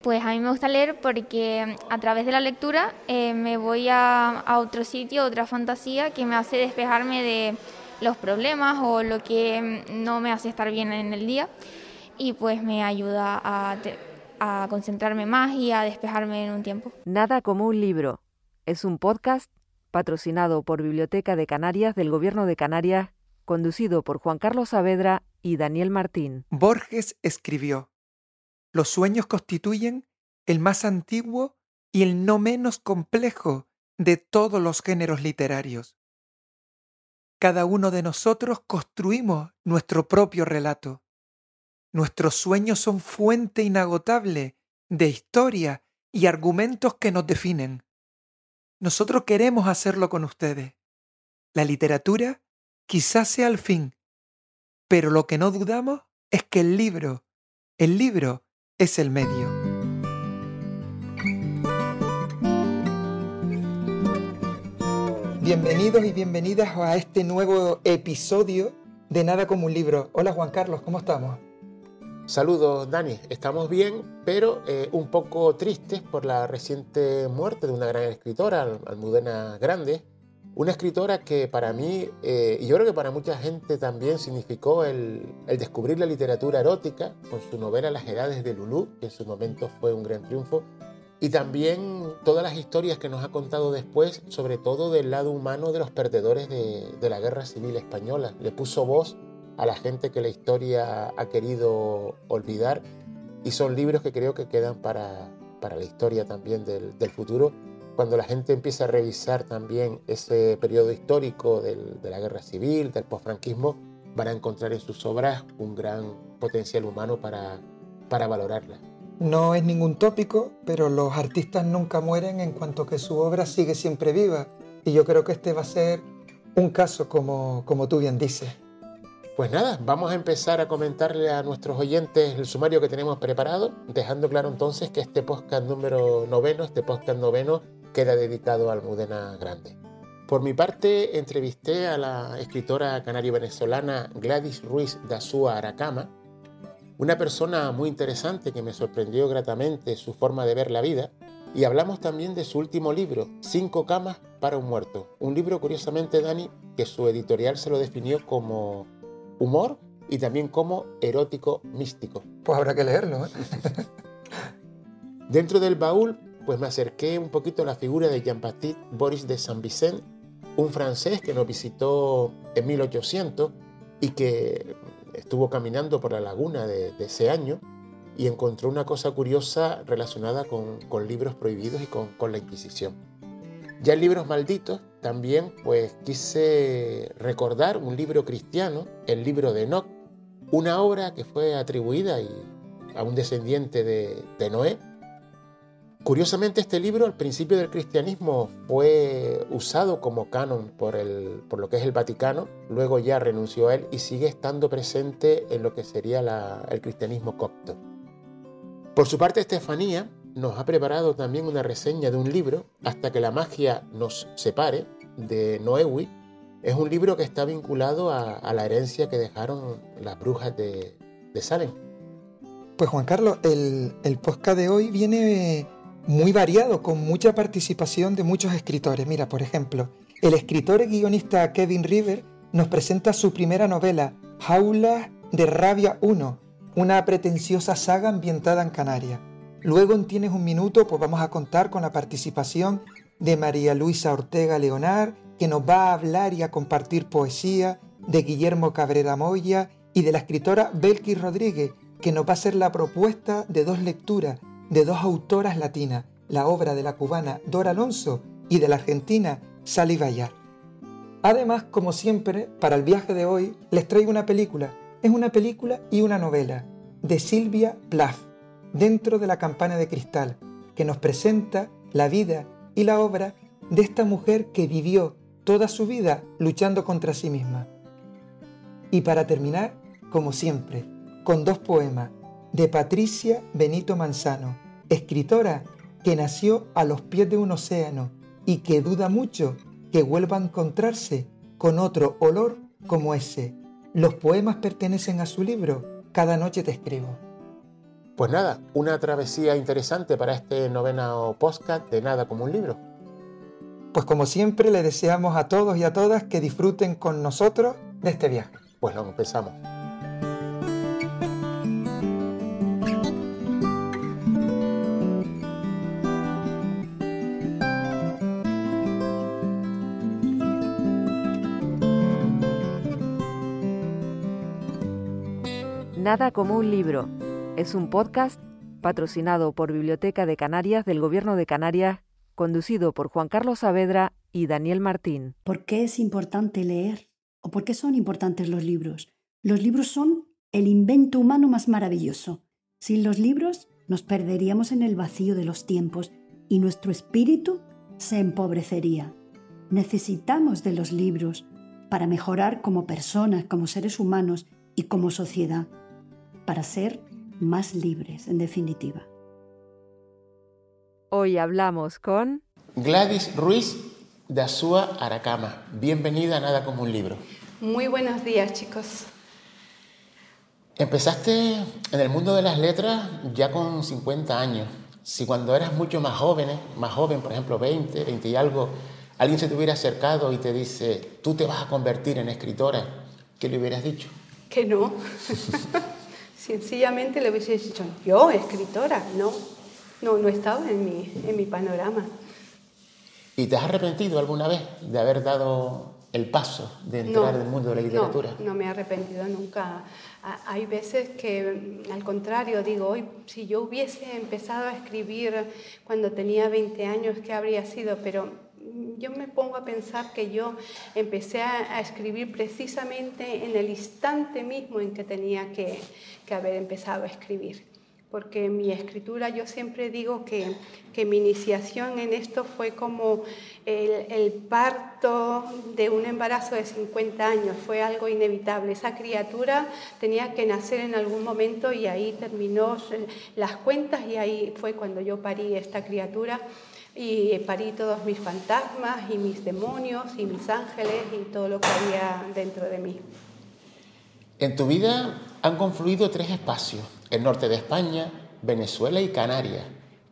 Pues a mí me gusta leer porque a través de la lectura eh, me voy a, otro sitio, otra fantasía que me hace despejarme de los problemas o lo que no me hace estar bien en el día y pues me ayuda a, a concentrarme más y a despejarme en un tiempo. Nada como un libro. Es un podcast patrocinado por Biblioteca de Canarias del Gobierno de Canarias, conducido por Juan Carlos Saavedra y Daniel Martín. Borges escribió los sueños constituyen el más antiguo y el no menos complejo de todos los géneros literarios. Cada uno de nosotros construimos nuestro propio relato. Nuestros sueños son fuente inagotable de historia y argumentos que nos definen. Nosotros queremos hacerlo con ustedes. La literatura quizás sea el fin, pero lo que no dudamos es que el libro, el libro es el medio. Bienvenidos y bienvenidas a este nuevo episodio de Nada como un libro. Hola Juan Carlos, ¿cómo estamos? Saludos Dani, estamos bien, pero eh, un poco tristes por la reciente muerte de una gran escritora, Almudena Grande, una escritora que para mí, eh, y yo creo que para mucha gente también significó el, descubrir la literatura erótica con su novela Las Edades de Lulú, que en su momento fue un gran triunfo, y también todas las historias que nos ha contado después, sobre todo del lado humano de los perdedores de, la Guerra Civil Española. Le puso voz a la gente que la historia ha querido olvidar y son libros que creo que quedan para, la historia también del futuro cuando la gente empieza a revisar también ese periodo histórico de la guerra civil, del posfranquismo, van a encontrar en sus obras un gran potencial humano para, para valorarla. No es ningún tópico, pero los artistas nunca mueren en cuanto que su obra sigue siempre viva. Y yo creo que este va a ser un caso como, como tú bien dices. Pues nada, vamos a empezar a comentarle a nuestros oyentes el sumario que tenemos preparado, dejando claro entonces que este podcast número noveno, este podcast noveno, queda dedicado a Almudena Grande. Por mi parte, entrevisté a la escritora canario-venezolana Gladys Ruiz da Azúa Aracama, una persona muy interesante que me sorprendió gratamente su forma de ver la vida, y hablamos también de su último libro, Cinco camas para un muerto. Un libro, curiosamente, Dani, que su editorial se lo definió como humor y también como erótico místico. Pues habrá que leerlo. ¿eh? Dentro del baúl pues me acerqué un poquito a la figura de Jean-Baptiste Boris de Saint-Vicent, un francés que nos visitó en 1800 y que estuvo caminando por la laguna de, ese año y encontró una cosa curiosa relacionada con, libros prohibidos y con, la Inquisición. Ya en libros malditos también pues quise recordar un libro cristiano, el libro de Enoch, una obra que fue atribuida a un descendiente de Noé, Curiosamente, este libro al principio del cristianismo fue usado como canon por, el, por lo que es el Vaticano, luego ya renunció a él y sigue estando presente en lo que sería el cristianismo copto. Por su parte, Estefanía nos ha preparado también una reseña de un libro, Hasta que la magia nos separe, de Noewi. Es un libro que está vinculado a, la herencia que dejaron las brujas de, de Salem. Pues Juan Carlos, el, el podcast de hoy viene muy variado, con mucha participación de muchos escritores. Mira, por ejemplo, el escritor y guionista Kevin River nos presenta su primera novela, Jaulas de Rabia 1, una pretenciosa saga ambientada en Canarias. Luego en Tienes un Minuto, pues vamos a contar con la participación de María Luisa Ortega Leonard, que nos va a hablar y a compartir poesía, de Guillermo Cabrera Moya y de la escritora Belki Rodríguez, que nos va a hacer la propuesta de dos lecturas de dos autoras latinas, la obra de la cubana Dora Alonso y de la argentina Sally Bayar. Además, como siempre, para el viaje de hoy les traigo una película. Es una película y una novela de Silvia Plath, dentro de la campana de cristal, que nos presenta la vida y la obra de esta mujer que vivió toda su vida luchando contra sí misma. Y para terminar, como siempre, con dos poemas de Patricia Benito Manzano, escritora que nació a los pies de un océano y que duda mucho que vuelva a encontrarse con otro olor como ese. Los poemas pertenecen a su libro Cada noche te escribo. Pues nada, una travesía interesante para este noveno podcast de Nada como un libro. Pues como siempre le deseamos a todos y a todas que disfruten con nosotros de este viaje. Pues lo empezamos. Nada como un libro. Es un podcast patrocinado por Biblioteca de Canarias del Gobierno de Canarias, conducido por Juan Carlos Saavedra y Daniel Martín. ¿Por qué es importante leer? ¿O por qué son importantes los libros? Los libros son el invento humano más maravilloso. Sin los libros nos perderíamos en el vacío de los tiempos y nuestro espíritu se empobrecería. Necesitamos de los libros para mejorar como personas, como seres humanos y como sociedad para ser más libres, en definitiva. Hoy hablamos con Gladys Ruiz de Azúa Aracama. Bienvenida a Nada como un libro. Muy buenos días, chicos. Empezaste en el mundo de las letras ya con 50 años. Si cuando eras mucho más joven, más joven, por ejemplo 20, 20 y algo, alguien se te hubiera acercado y te dice, tú te vas a convertir en escritora, ¿qué le hubieras dicho? Que no. Sencillamente le hubiese dicho, yo, escritora, no, no, no estaba en mi, en mi panorama. ¿Y te has arrepentido alguna vez de haber dado el paso de entrar en el mundo de la literatura? No, no me he arrepentido nunca. Hay veces que, al contrario, digo, hoy, si yo hubiese empezado a escribir cuando tenía 20 años, ¿qué habría sido? Pero yo me pongo a pensar que yo empecé a, escribir precisamente en el instante mismo en que tenía que, haber empezado a escribir. Porque mi escritura, yo siempre digo que, mi iniciación en esto fue como el, parto de un embarazo de 50 años, fue algo inevitable. Esa criatura tenía que nacer en algún momento y ahí terminó las cuentas y ahí fue cuando yo parí esta criatura y parí todos mis fantasmas y mis demonios y mis ángeles y todo lo que había dentro de mí. En tu vida han confluido tres espacios, el norte de España, Venezuela y Canarias.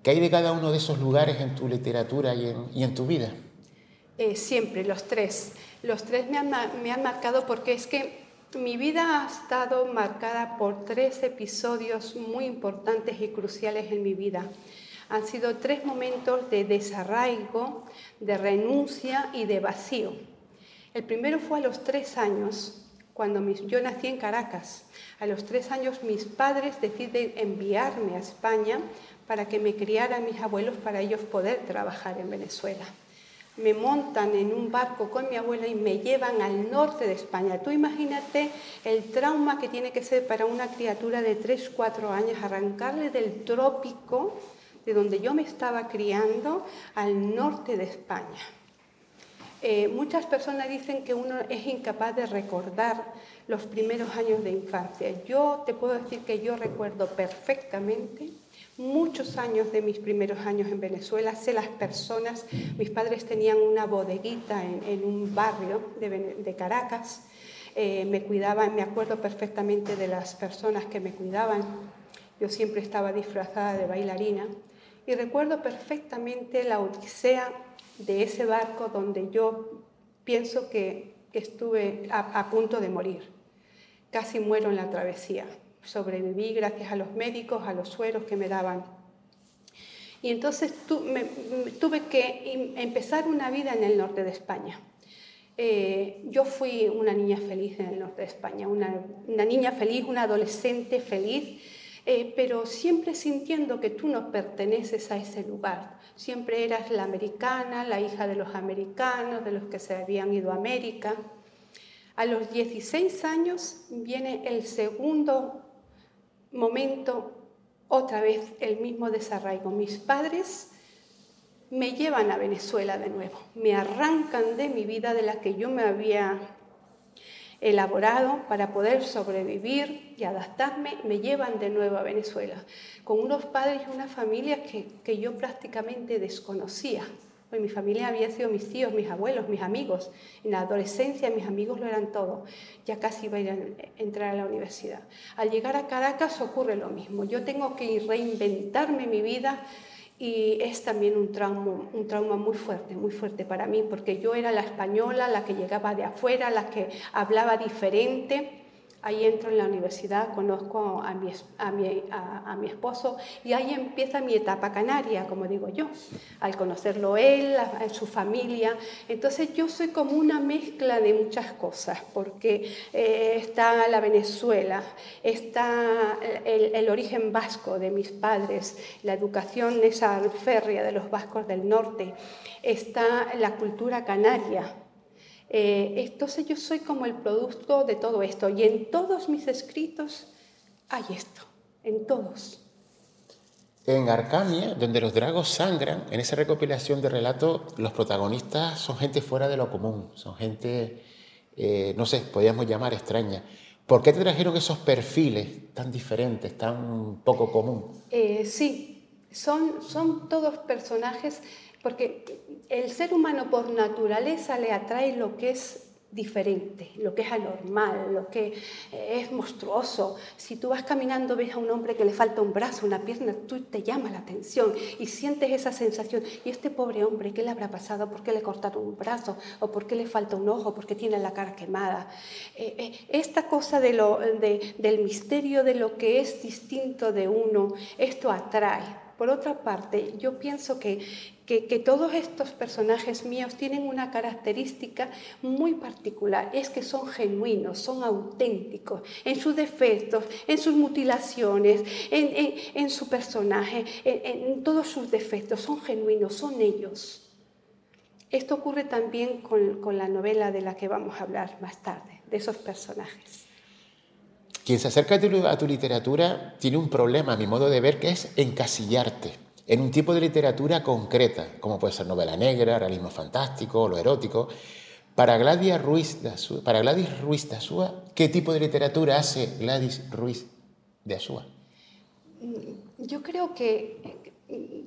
¿Qué hay de cada uno de esos lugares en tu literatura y en, y en tu vida? Eh, siempre, los tres. Los tres me han, me han marcado porque es que mi vida ha estado marcada por tres episodios muy importantes y cruciales en mi vida han sido tres momentos de desarraigo, de renuncia y de vacío. El primero fue a los tres años, cuando yo nací en Caracas. A los tres años mis padres deciden enviarme a España para que me criaran mis abuelos para ellos poder trabajar en Venezuela. Me montan en un barco con mi abuela y me llevan al norte de España. Tú imagínate el trauma que tiene que ser para una criatura de 3, 4 años arrancarle del trópico de donde yo me estaba criando al norte de España. Eh, muchas personas dicen que uno es incapaz de recordar los primeros años de infancia. Yo te puedo decir que yo recuerdo perfectamente muchos años de mis primeros años en Venezuela. Sé las personas, mis padres tenían una bodeguita en, un barrio de, Caracas. Eh, me cuidaban, me acuerdo perfectamente de las personas que me cuidaban. Yo siempre estaba disfrazada de bailarina y recuerdo perfectamente la odisea de ese barco donde yo pienso que, estuve a, punto de morir. Casi muero en la travesía. Sobreviví gracias a los médicos, a los sueros que me daban. Y entonces tuve que empezar una vida en el norte de España. Eh, yo fui una niña feliz en el norte de España, una niña feliz, una adolescente feliz eh, pero siempre sintiendo que tú no perteneces a ese lugar. Siempre eras la americana, la hija de los americanos, de los que se habían ido a América. A los 16 años viene el segundo momento, otra vez el mismo desarraigo. Mis padres me llevan a Venezuela de nuevo, me arrancan de mi vida de la que yo me había elaborado para poder sobrevivir y adaptarme, me llevan de nuevo a Venezuela, con unos padres y una familia que, yo prácticamente desconocía. Pues mi familia había sido mis tíos, mis abuelos, mis amigos. En la adolescencia mis amigos lo eran todo. Ya casi iba a entrar a la universidad. Al llegar a Caracas ocurre lo mismo. Yo tengo que reinventarme mi vida y es también un trauma, un trauma muy fuerte, muy fuerte para mí, porque yo era la española, la que llegaba de afuera, la que hablaba diferente Ahí entro en la universidad, conozco a mi, esposo y ahí empieza mi etapa canaria, como digo yo, al conocerlo él, su familia. Entonces yo soy como una mezcla de muchas cosas, porque eh, está la Venezuela, está el, el, origen vasco de mis padres, la educación esa férrea de los vascos del norte, está la cultura canaria eh, entonces yo soy como el producto de todo esto y en todos mis escritos hay esto, en todos. En Arcamia, donde los dragos sangran, en esa recopilación de relatos, los protagonistas son gente fuera de lo común, son gente, eh, no sé, podríamos llamar extraña. ¿Por qué te trajeron esos perfiles tan diferentes, tan poco común? Eh, sí, son, son todos personajes porque el ser humano por naturaleza le atrae lo que es diferente, lo que es anormal, lo que es monstruoso. Si tú vas caminando, ves a un hombre que le falta un brazo, una pierna, tú te llama la atención y sientes esa sensación. Y este pobre hombre, ¿qué le habrá pasado? ¿Por qué le cortaron un brazo? ¿O por qué le falta un ojo? ¿Por qué tiene la cara quemada? Eh, eh, esta cosa de lo, del misterio de lo que es distinto de uno, esto atrae. Por otra parte, yo pienso que, que, todos estos personajes míos tienen una característica muy particular, es que son genuinos, son auténticos en sus defectos, en sus mutilaciones, en, su personaje, en, todos sus defectos, son genuinos, son ellos. Esto ocurre también con, con la novela de la que vamos a hablar más tarde, de esos personajes. Quien se acerca a tu literatura tiene un problema, a mi modo de ver, que es encasillarte en un tipo de literatura concreta, como puede ser novela negra, realismo fantástico, lo erótico. Para Gladys Ruiz de Azúa, ¿qué tipo de literatura hace Gladys Ruiz de Azúa? Mm, yo creo que,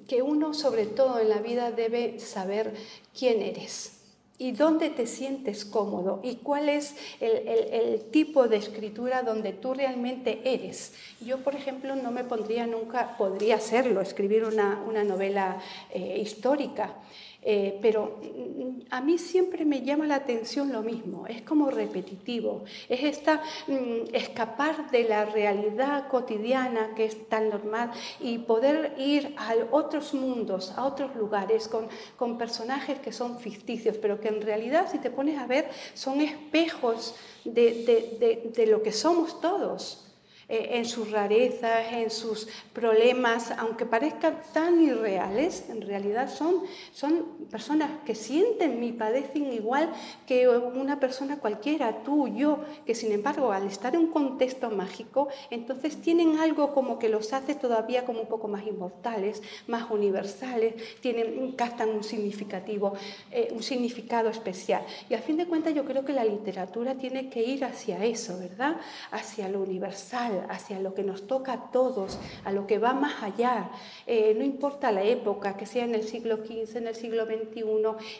que uno, sobre todo en la vida, debe saber quién eres y dónde te sientes cómodo y cuál es el, tipo de escritura donde tú realmente eres. Yo, por ejemplo, no me pondría nunca, podría hacerlo, escribir una, novela eh, histórica. Eh, pero mm, a mí siempre me llama la atención lo mismo, es como repetitivo, es esta mm, escapar de la realidad cotidiana que es tan normal y poder ir a otros mundos, a otros lugares con, con personajes que son ficticios, pero que en realidad si te pones a ver son espejos de, de lo que somos todos. Eh, en sus rarezas, en sus problemas, aunque parezcan tan irreales, en realidad son, son personas que sienten y padecen igual que una persona cualquiera, tú, yo, que sin embargo al estar en un contexto mágico, entonces tienen algo como que los hace todavía como un poco más inmortales, más universales, tienen, captan un significativo, eh, un significado especial. Y a fin de cuentas yo creo que la literatura tiene que ir hacia eso, ¿verdad? Hacia lo universal, hacia lo que nos toca a todos, a lo que va más allá. Eh, no importa la época, que sea en el siglo XV, en el siglo XXI,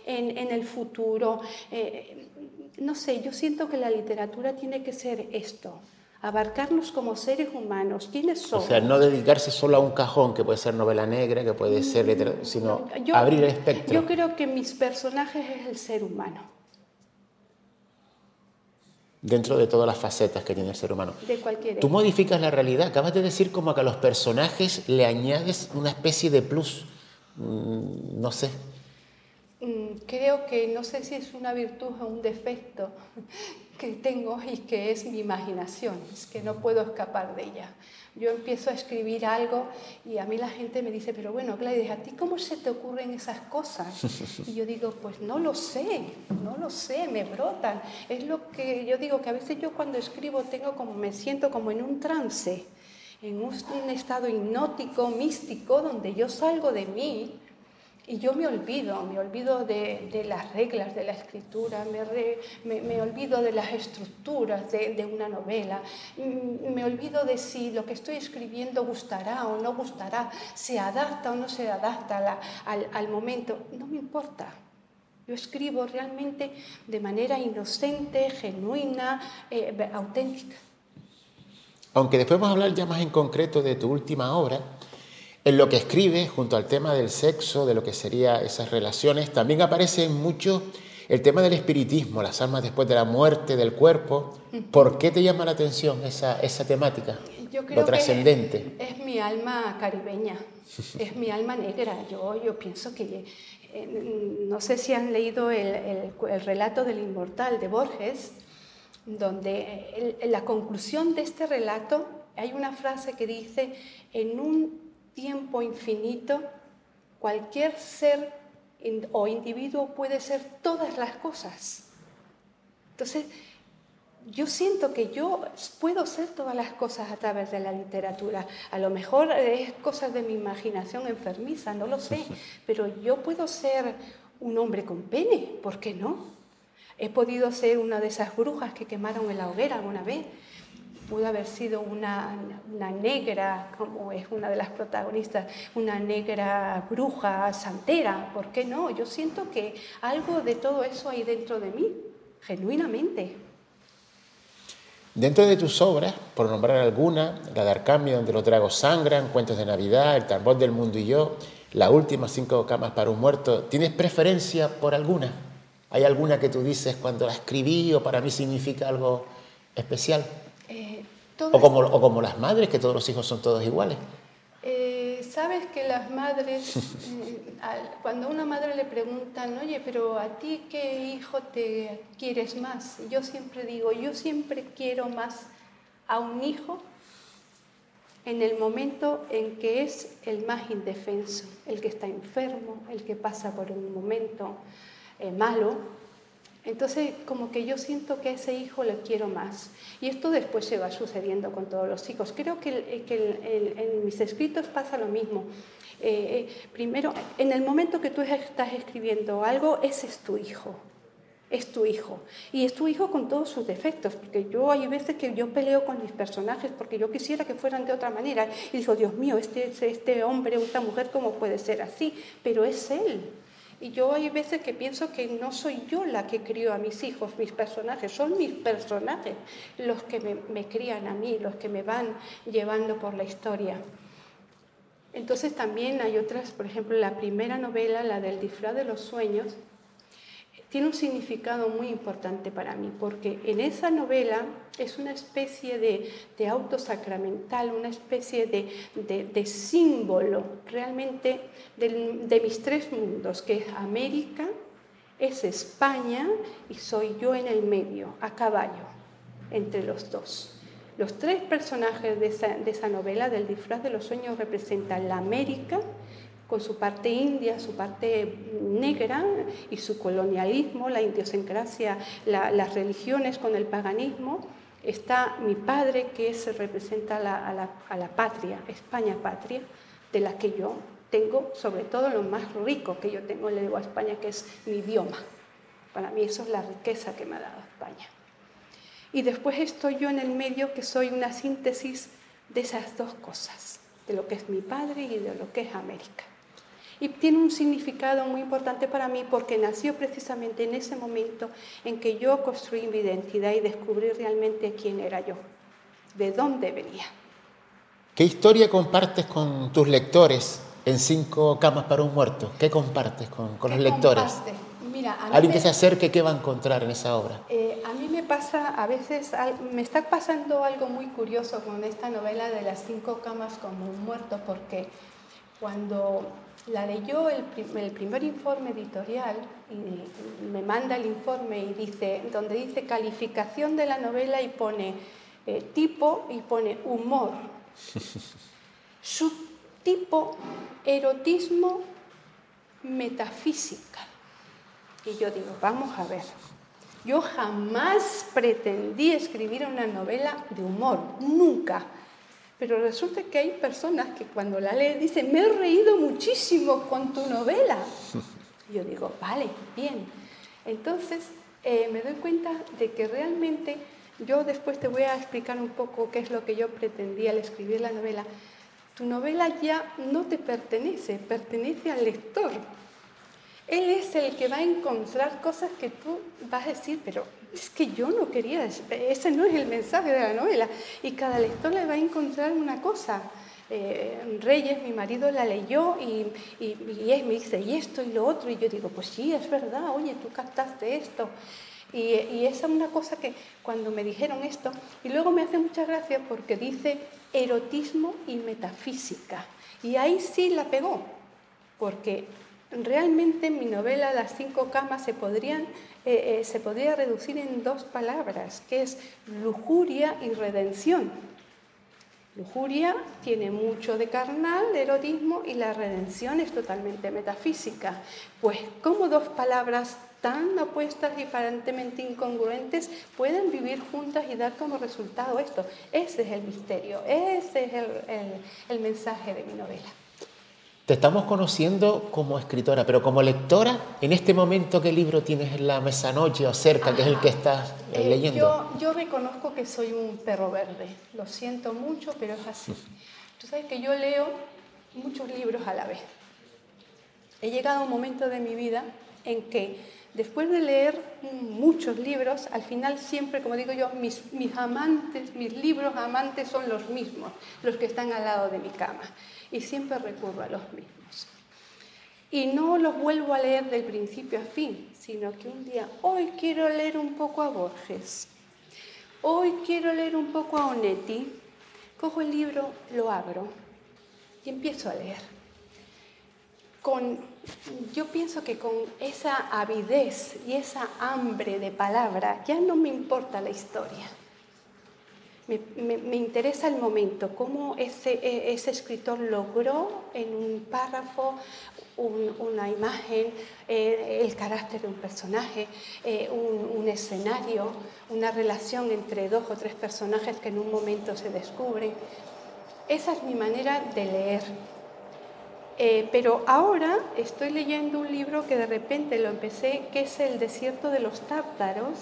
en, en el futuro. Eh, no sé, yo siento que la literatura tiene que ser esto, abarcarnos como seres humanos. ¿Quiénes somos? O sea, no dedicarse solo a un cajón, que puede ser novela negra, que puede ser mm, literatura, sino abrir el espectro. Yo creo que mis personajes es el ser humano dentro de todas las facetas que tiene el ser humano. De cualquier. Tú modificas la realidad, acabas de decir como que a los personajes le añades una especie de plus, mm, no sé. Mm, creo que no sé si es una virtud o un defecto que tengo y que es mi imaginación, es que no puedo escapar de ella. Yo empiezo a escribir algo y a mí la gente me dice, pero bueno, Gladys, ¿a ti cómo se te ocurren esas cosas? Y yo digo, pues no lo sé, no lo sé, me brotan. Es lo que yo digo, que a veces yo cuando escribo tengo como, me siento como en un trance, en un estado hipnótico, místico, donde yo salgo de mí y yo me olvido, me olvido de, las reglas de la escritura, me, me, olvido de las estructuras de, una novela, mm, me olvido de si lo que estoy escribiendo gustará o no gustará, se adapta o no se adapta al, momento, no me importa. Yo escribo realmente de manera inocente, genuina, eh, auténtica. Aunque después vamos a hablar ya más en concreto de tu última obra, en lo que escribe, junto al tema del sexo, de lo que serían esas relaciones, también aparece mucho el tema del espiritismo, las almas después de la muerte del cuerpo. ¿Por qué te llama la atención esa, esa temática? Yo creo lo trascendente. es, mi alma caribeña, es mi alma negra. Yo, yo pienso que, eh, no sé si han leído el, el, relato del inmortal de Borges, donde en la conclusión de este relato hay una frase que dice, en un tiempo infinito, cualquier ser o individuo puede ser todas las cosas. Entonces, yo siento que yo puedo ser todas las cosas a través de la literatura. A lo mejor es cosas de mi imaginación enfermiza, no lo sé, pero yo puedo ser un hombre con pene, ¿por qué no? He podido ser una de esas brujas que quemaron en la hoguera alguna vez pudo haber sido una, negra, como es una de las protagonistas, una negra bruja, santera, ¿por qué no? Yo siento que algo de todo eso hay dentro de mí, genuinamente. Dentro de tus obras, por nombrar alguna, la de donde los dragos sangran, Cuentos de Navidad, El tambor del mundo y yo, las últimas cinco camas para un muerto, ¿tienes preferencia por alguna? ¿Hay alguna que tú dices cuando la escribí o para mí significa algo especial? O, como, o como las madres, que todos los hijos son todos iguales. Eh, Sabes que las madres, eh, cuando a una madre le preguntan, oye, pero a ti qué hijo te quieres más, yo siempre digo, yo siempre quiero más a un hijo en el momento en que es el más indefenso, el que está enfermo, el que pasa por un momento eh, malo, entonces, como que yo siento que a ese hijo le quiero más. Y esto después se va sucediendo con todos los hijos. Creo que, en mis escritos pasa lo mismo. Eh, eh, primero, en el momento que tú estás escribiendo algo, ese es tu hijo. Es tu hijo. Y es tu hijo con todos sus defectos. Porque yo hay veces que yo peleo con mis personajes porque yo quisiera que fueran de otra manera. Y digo, Dios mío, este, este hombre esta mujer, ¿cómo puede ser así? Pero es él. Y yo hay veces que pienso que no soy yo la que crío a mis hijos, mis personajes, son mis personajes los que me, crían a mí, los que me van llevando por la historia. Entonces también hay otras, por ejemplo, la primera novela, la del disfraz de los sueños, tiene un significado muy importante para mí, porque en esa novela es una especie de, auto sacramental, una especie de, símbolo realmente de, mis tres mundos, que es América, es España y soy yo en el medio, a caballo, entre los dos. Los tres personajes de esa novela, del disfraz de los sueños, representan la América, con su parte india, su parte negra y su colonialismo, la idiosincrasia, las religiones con el paganismo. Está mi padre, que se representa a la, patria, España patria, de la que yo tengo, sobre todo lo más rico que yo tengo, le digo a España, que es mi idioma. Para mí eso es la riqueza que me ha dado España. Y después estoy yo en el medio, que soy una síntesis de esas dos cosas, de lo que es mi padre y de lo que es América. Y tiene un significado muy importante para mí porque nació precisamente en ese momento en que yo construí mi identidad y descubrí realmente quién era yo, de dónde venía. ¿Qué historia compartes con tus lectores en Cinco Camas para un Muerto? ¿Qué compartes con, con los lectores? Mira, Alguien que se acerque, ¿qué va a encontrar en esa obra? Eh, a mí me pasa, a veces, me está pasando algo muy curioso con esta novela de las cinco camas como un muerto, porque cuando la leyó el, el, primer informe editorial y me manda el informe y dice, donde dice calificación de la novela y pone eh, tipo y pone humor. Subtipo erotismo metafísica. Y yo digo, vamos a ver. Yo jamás pretendí escribir una novela de humor, nunca. Pero resulta que hay personas que cuando la leen dicen, me he reído muchísimo con tu novela. yo digo, vale, bien. Entonces eh, me doy cuenta de que realmente yo después te voy a explicar un poco qué es lo que yo pretendía al escribir la novela. Tu novela ya no te pertenece, pertenece al lector. Él es el que va a encontrar cosas que tú vas a decir, pero es que yo no quería, ese no es el mensaje de la novela. Y cada lector le va a encontrar una cosa. Eh, Reyes, mi marido, la leyó y, y, y, me dice, y esto y lo otro. Y yo digo, pues sí, es verdad, oye, tú captaste esto. Y, y esa es una cosa que cuando me dijeron esto, y luego me hace mucha gracia porque dice erotismo y metafísica. Y ahí sí la pegó, porque realmente mi novela Las cinco camas se, podrían, eh, eh, se podría reducir en dos palabras, que es lujuria y redención. Lujuria tiene mucho de carnal, de erotismo, y la redención es totalmente metafísica. Pues, ¿cómo dos palabras tan opuestas y aparentemente incongruentes pueden vivir juntas y dar como resultado esto? Ese es el misterio, ese es el mensaje de mi novela. Te estamos conociendo como escritora, pero como lectora, en este momento, ¿qué libro tienes en la mesa noche o cerca, que es el que estás eh, eh, leyendo? Yo, yo, reconozco que soy un perro verde, lo siento mucho, pero es así. Tú sabes que yo leo muchos libros a la vez. He llegado a un momento de mi vida en que después de leer muchos libros, al final siempre, como digo yo, mis, amantes, mis libros amantes son los mismos, los que están al lado de mi cama y siempre recurro a los mismos. Y no los vuelvo a leer del principio a fin, sino que un día, hoy quiero leer un poco a Borges, hoy quiero leer un poco a Onetti, cojo el libro, lo abro y empiezo a leer. Con, yo pienso que con esa avidez y esa hambre de palabra ya no me importa la historia me, interesa el momento, cómo ese, e, ese, escritor logró en un párrafo una imagen, eh, el carácter de un personaje, eh, un, escenario, una relación entre dos o tres personajes que en un momento se descubren. Esa es mi manera de leer. Eh, pero ahora estoy leyendo un libro que de repente lo empecé, que es El desierto de los tártaros,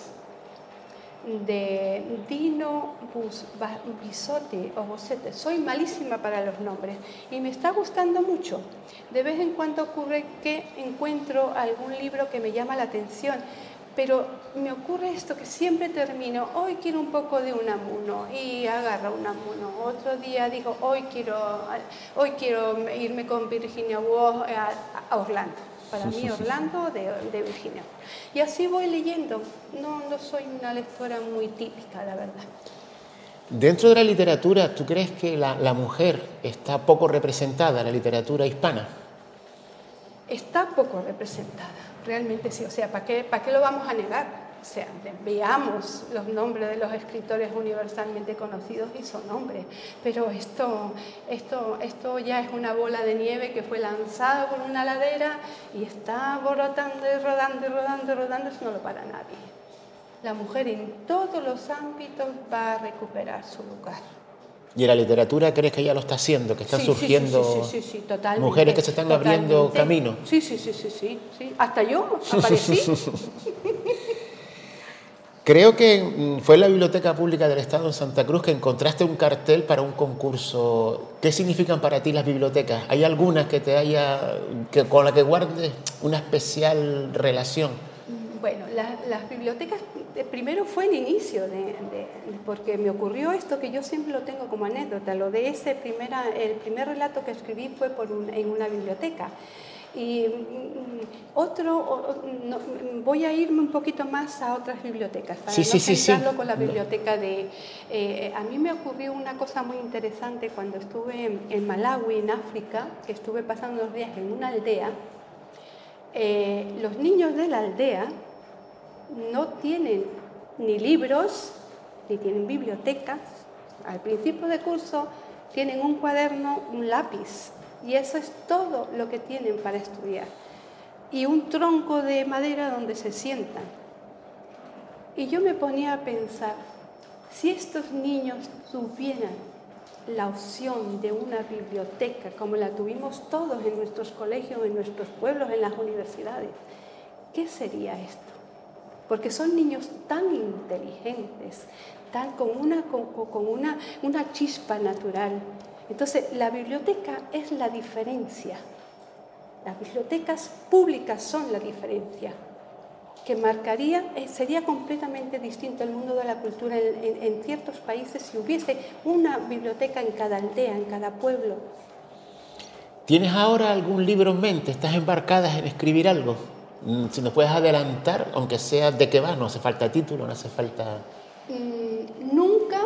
de Dino Bisotti o Bosete. Soy malísima para los nombres y me está gustando mucho. De vez en cuando ocurre que encuentro algún libro que me llama la atención, pero me ocurre esto que siempre termino, hoy quiero un poco de un amuno y agarro un amuno. Otro día digo, hoy quiero, hoy quiero irme con Virginia Woolf a Orlando para mí Orlando de, de, Virginia. Y así voy leyendo. No, no soy una lectora muy típica, la verdad. Dentro de la literatura, ¿tú crees que la, la mujer está poco representada en la literatura hispana? Está poco representada, realmente sí. O sea, ¿para qué, para qué lo vamos a negar? O sea, veamos los nombres de los escritores universalmente conocidos y son nombres. Pero esto, esto, esto ya es una bola de nieve que fue lanzada por una ladera y está borotando y rodando y rodando y rodando, eso no lo para nadie. La mujer en todos los ámbitos va a recuperar su lugar. ¿Y en la literatura crees que ya lo está haciendo, que están surgiendo mujeres que se están abriendo camino? Sí, sí, sí, sí, sí. Hasta yo aparecí. Creo que mm, fue en la Biblioteca Pública del Estado en Santa Cruz que encontraste un cartel para un concurso. ¿Qué significan para ti las bibliotecas? ¿Hay algunas que te haya, que, con la que guardes una especial relación? Bueno, las bibliotecas, primero fue el inicio, de, porque me ocurrió esto que yo siempre lo tengo como anécdota. Lo de ese primera, el primer relato que escribí fue por en una biblioteca. Y mm, otro, voy a irme un poquito más a otras bibliotecas, para sí, no sí, con la biblioteca de... Eh, a mí me ocurrió una cosa muy interesante cuando estuve en Malawi, en África, que estuve pasando unos días en una aldea. Eh, los niños de la aldea no tienen ni libros, ni tienen bibliotecas. Al principio de curso tienen un cuaderno, un lápiz, y eso es todo lo que tienen para estudiar. Y un tronco de madera donde se sientan. Y yo me ponía a pensar, si estos niños supieran la opción de una biblioteca como la tuvimos todos en nuestros colegios, en nuestros pueblos, en las universidades, ¿qué sería esto? Porque son niños tan inteligentes, tan con una, con, una, una chispa natural. Entonces, la biblioteca es la diferencia. Las bibliotecas públicas son la diferencia que marcaría, eh, sería completamente distinto el mundo de la cultura en, ciertos países si hubiese una biblioteca en cada aldea, en cada pueblo. ¿Tienes ahora algún libro en mente? ¿Estás embarcada en escribir algo? Mm, si nos puedes adelantar, aunque sea de qué va, no hace falta título, no hace falta... Mm, nunca,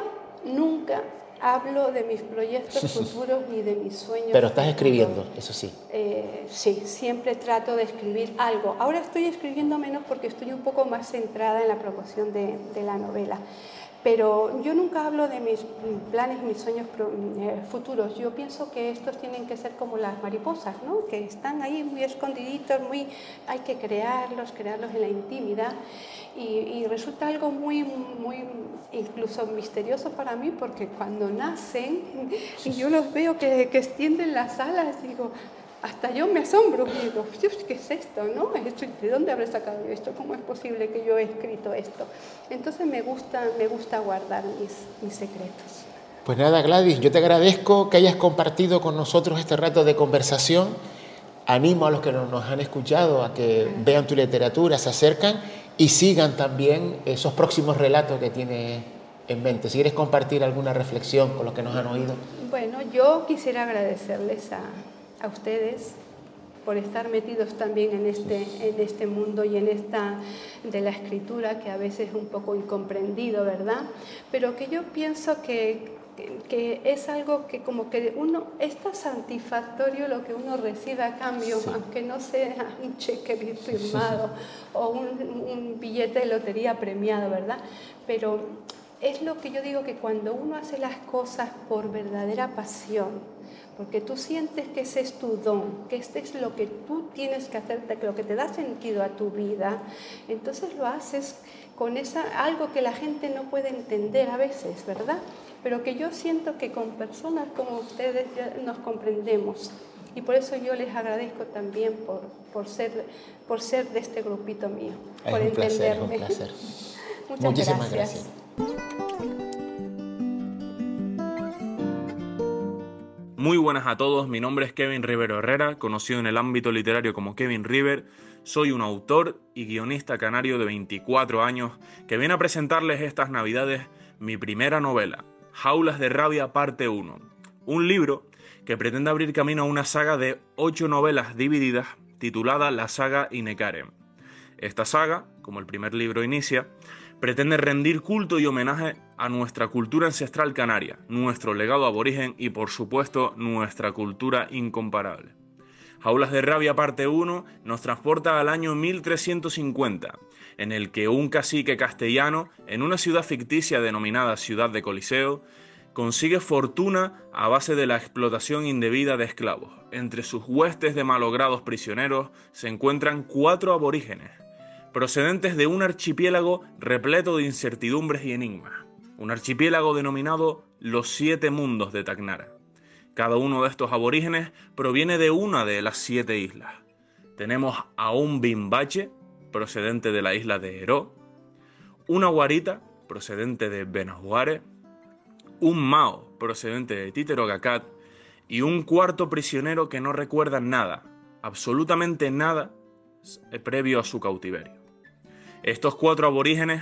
nunca hablo de mis proyectos futuros ni de mis sueños. Pero estás escribiendo, eso sí. Eh, sí, siempre trato de escribir algo. Ahora estoy escribiendo menos porque estoy un poco más centrada en la promoción de, de la novela. Pero yo nunca hablo de mis planes, mis sueños eh, futuros. Yo pienso que estos tienen que ser como las mariposas, ¿no? que están ahí muy escondiditos, muy, hay que crearlos, crearlos en la intimidad. Y, resulta algo muy, muy incluso misterioso para mí porque cuando nacen y yo los veo que, que extienden las alas, digo, hasta yo me asombro y digo, ¿qué es esto? ¿no? ¿De dónde habré sacado esto? ¿Cómo es posible que yo he escrito esto? Entonces me gusta, me gusta guardar mis, mis secretos. Pues nada, Gladys, yo te agradezco que hayas compartido con nosotros este rato de conversación. Animo a los que nos han escuchado a que vean tu literatura, se acercan y sigan también esos próximos relatos que tiene en mente. Si quieres compartir alguna reflexión con los que nos han oído. Bueno, yo quisiera agradecerles a, a ustedes por estar metidos también en este, en este mundo y en esta de la escritura que a veces es un poco incomprendido, ¿verdad? Pero que yo pienso que, que es algo que como que uno, es tan satisfactorio lo que uno recibe a cambio, aunque no sea un cheque firmado o un, un billete de lotería premiado, ¿verdad? Pero es lo que yo digo que cuando uno hace las cosas por verdadera pasión, porque tú sientes que ese es tu don, que este es lo que tú tienes que hacer, lo que te da sentido a tu vida, entonces lo haces con esa, algo que la gente no puede entender a veces, ¿verdad? Pero que yo siento que con personas como ustedes nos comprendemos. Y por eso yo les agradezco también por, por, ser, por ser de este grupito mío, por entenderme. Muchas Muchísimas gracias. Muy buenas a todos, mi nombre es Kevin Rivero Herrera, conocido en el ámbito literario como Kevin River. Soy un autor y guionista canario de 24 años que viene a presentarles estas navidades mi primera novela, Jaulas de Rabia Parte 1, un libro que pretende abrir camino a una saga de 8 novelas divididas titulada La saga Inekare. Esta saga, como el primer libro inicia, pretende rendir culto y homenaje a nuestra cultura ancestral canaria, nuestro legado aborigen y por supuesto nuestra cultura incomparable. Jaulas de Rabia parte 1 nos transporta al año 1350, en el que un cacique castellano, en una ciudad ficticia denominada Ciudad de Coliseo, consigue fortuna a base de la explotación indebida de esclavos. Entre sus huestes de malogrados prisioneros se encuentran cuatro aborígenes, procedentes de un archipiélago repleto de incertidumbres y enigmas, un archipiélago denominado los siete mundos de Tacnara. Cada uno de estos aborígenes proviene de una de las siete islas. Tenemos a un bimbache, procedente de la isla de Heró, una guarita, procedente de Benahuare, un mao, procedente de Titerogacat, y un cuarto prisionero que no recuerda nada, absolutamente nada, previo a su cautiverio. Estos cuatro aborígenes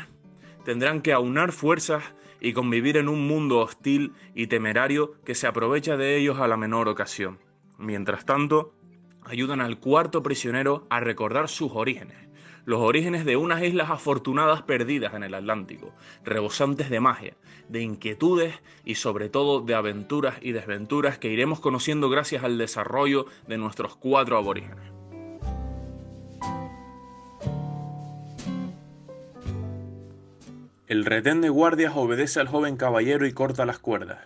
tendrán que aunar fuerzas y convivir en un mundo hostil y temerario que se aprovecha de ellos a la menor ocasión. Mientras tanto, ayudan al cuarto prisionero a recordar sus orígenes, los orígenes de unas islas afortunadas perdidas en el Atlántico, rebosantes de magia, de inquietudes y sobre todo de aventuras y desventuras que iremos conociendo gracias al desarrollo de nuestros cuatro aborígenes. El retén de guardias obedece al joven caballero y corta las cuerdas.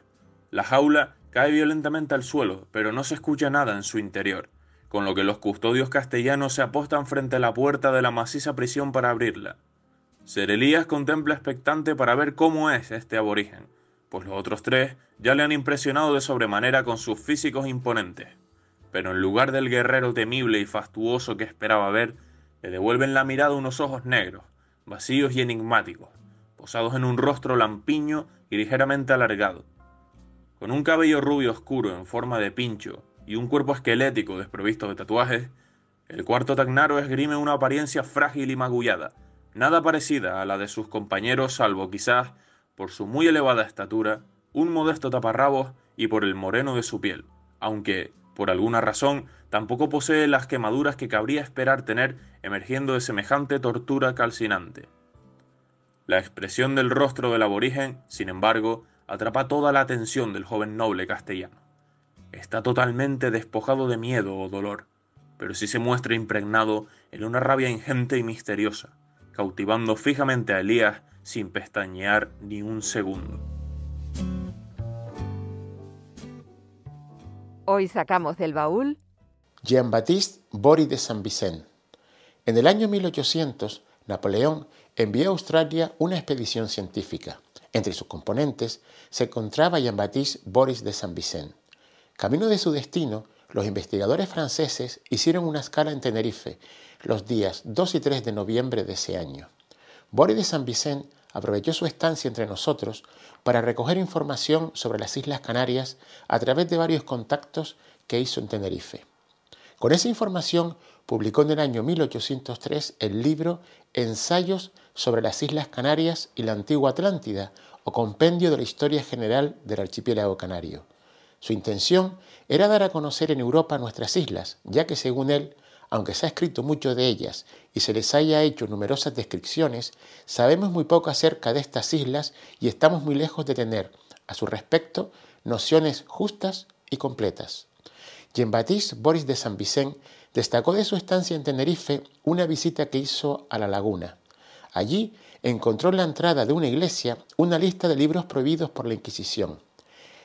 La jaula cae violentamente al suelo, pero no se escucha nada en su interior, con lo que los custodios castellanos se apostan frente a la puerta de la maciza prisión para abrirla. Ser Elías contempla expectante para ver cómo es este aborigen, pues los otros tres ya le han impresionado de sobremanera con sus físicos imponentes. Pero en lugar del guerrero temible y fastuoso que esperaba ver, le devuelven la mirada unos ojos negros, vacíos y enigmáticos, posados en un rostro lampiño y ligeramente alargado. Con un cabello rubio oscuro en forma de pincho y un cuerpo esquelético desprovisto de tatuajes, el cuarto Tagnaro esgrime una apariencia frágil y magullada, nada parecida a la de sus compañeros salvo quizás por su muy elevada estatura, un modesto taparrabos y por el moreno de su piel, aunque, por alguna razón, tampoco posee las quemaduras que cabría esperar tener emergiendo de semejante tortura calcinante. La expresión del rostro del aborigen, sin embargo, atrapa toda la atención del joven noble castellano. Está totalmente despojado de miedo o dolor, pero sí se muestra impregnado en una rabia ingente y misteriosa, cautivando fijamente a Elías sin pestañear ni un segundo. Hoy sacamos del baúl Jean-Baptiste Boris de Saint-Vicent. En el año 1800, Napoleón envió a Australia una expedición científica. Entre sus componentes se encontraba Jean-Baptiste Boris de Saint-Vicent. Camino de su destino, los investigadores franceses hicieron una escala en Tenerife los días 2 y 3 de noviembre de ese año. Boris de San Vicente aprovechó su estancia entre nosotros para recoger información sobre las Islas Canarias a través de varios contactos que hizo en Tenerife. Con esa información publicó en el año 1803 el libro Ensayos sobre las Islas Canarias y la Antigua Atlántida, o Compendio de la Historia General del Archipiélago Canario. Su intención era dar a conocer en Europa nuestras islas, ya que según él aunque se ha escrito mucho de ellas y se les haya hecho numerosas descripciones, sabemos muy poco acerca de estas islas y estamos muy lejos de tener, a su respecto, nociones justas y completas. Jean-Baptiste Boris de San Vicente destacó de su estancia en Tenerife una visita que hizo a la laguna. Allí encontró en la entrada de una iglesia una lista de libros prohibidos por la Inquisición.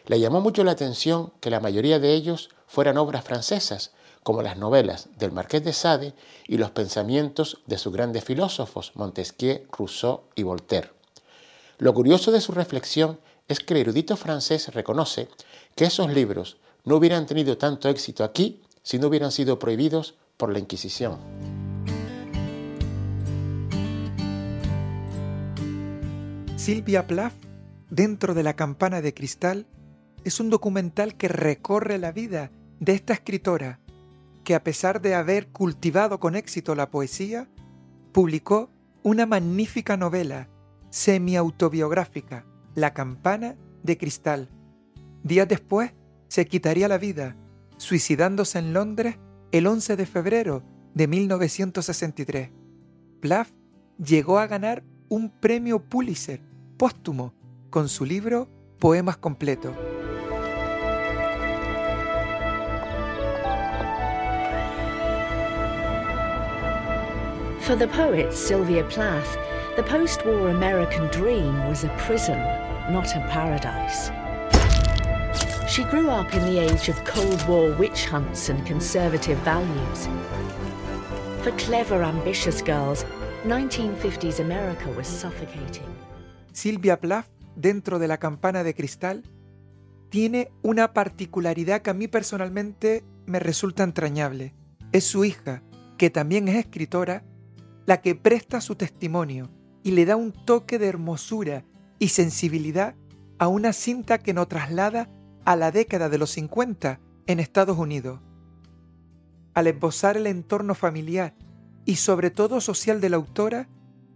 Le llamó mucho la atención que la mayoría de ellos fueran obras francesas, como las novelas del Marqués de Sade y los pensamientos de sus grandes filósofos Montesquieu, Rousseau y Voltaire. Lo curioso de su reflexión es que el erudito francés reconoce que esos libros no hubieran tenido tanto éxito aquí si no hubieran sido prohibidos por la Inquisición. Silvia Plath, dentro de la campana de cristal, es un documental que recorre la vida de esta escritora que a pesar de haber cultivado con éxito la poesía, publicó una magnífica novela semi-autobiográfica, La campana de cristal. Días después se quitaría la vida, suicidándose en Londres el 11 de febrero de 1963. Plath llegó a ganar un premio Pulitzer póstumo con su libro Poemas completos. For the poet Sylvia Plath, the post war American dream was a prison, not a paradise. She grew up in the age of Cold War witch hunts and conservative values. For clever, ambitious girls, 1950s America was suffocating. Sylvia Plath, dentro de la campana de cristal, tiene una particularidad que a mí personalmente me resulta entrañable. Es su hija, que también es escritora, la que presta su testimonio y le da un toque de hermosura y sensibilidad a una cinta que nos traslada a la década de los 50 en Estados Unidos. Al esbozar el entorno familiar y sobre todo social de la autora,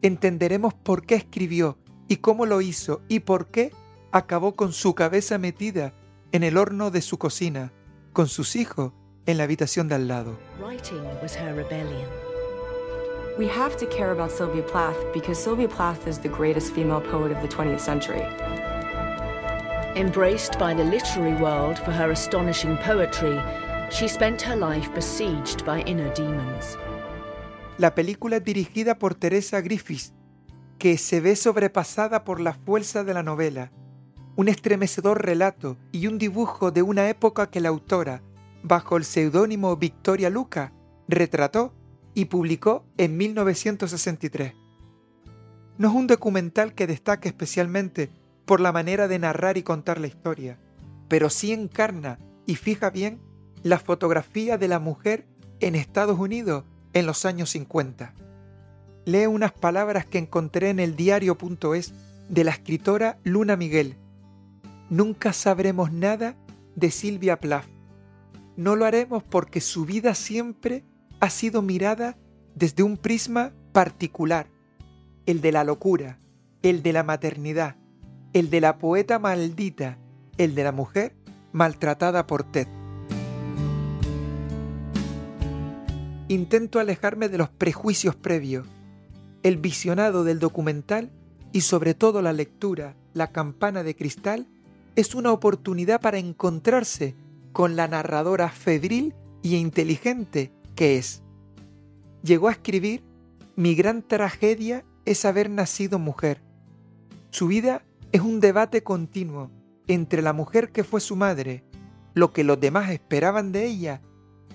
entenderemos por qué escribió y cómo lo hizo y por qué acabó con su cabeza metida en el horno de su cocina, con sus hijos en la habitación de al lado. We have to care about Sylvia Plath because Sylvia Plath is the greatest female poet of the 20th century. Embraced by the literary world for her astonishing poetry, she spent her life besieged by inner demons. La película es dirigida por Teresa Griffiths, que se ve sobrepasada por la fuerza de la novela, un estremecedor relato y un dibujo de una época que la autora, bajo el seudónimo Victoria Luca, retrató y publicó en 1963. No es un documental que destaque especialmente por la manera de narrar y contar la historia, pero sí encarna y fija bien la fotografía de la mujer en Estados Unidos en los años 50. Lee unas palabras que encontré en el diario.es de la escritora Luna Miguel. Nunca sabremos nada de Silvia Plath. No lo haremos porque su vida siempre ha sido mirada desde un prisma particular, el de la locura, el de la maternidad, el de la poeta maldita, el de la mujer maltratada por Ted. Intento alejarme de los prejuicios previos. El visionado del documental y sobre todo la lectura, La campana de cristal, es una oportunidad para encontrarse con la narradora febril y inteligente que es. Llegó a escribir, Mi gran tragedia es haber nacido mujer. Su vida es un debate continuo entre la mujer que fue su madre, lo que los demás esperaban de ella,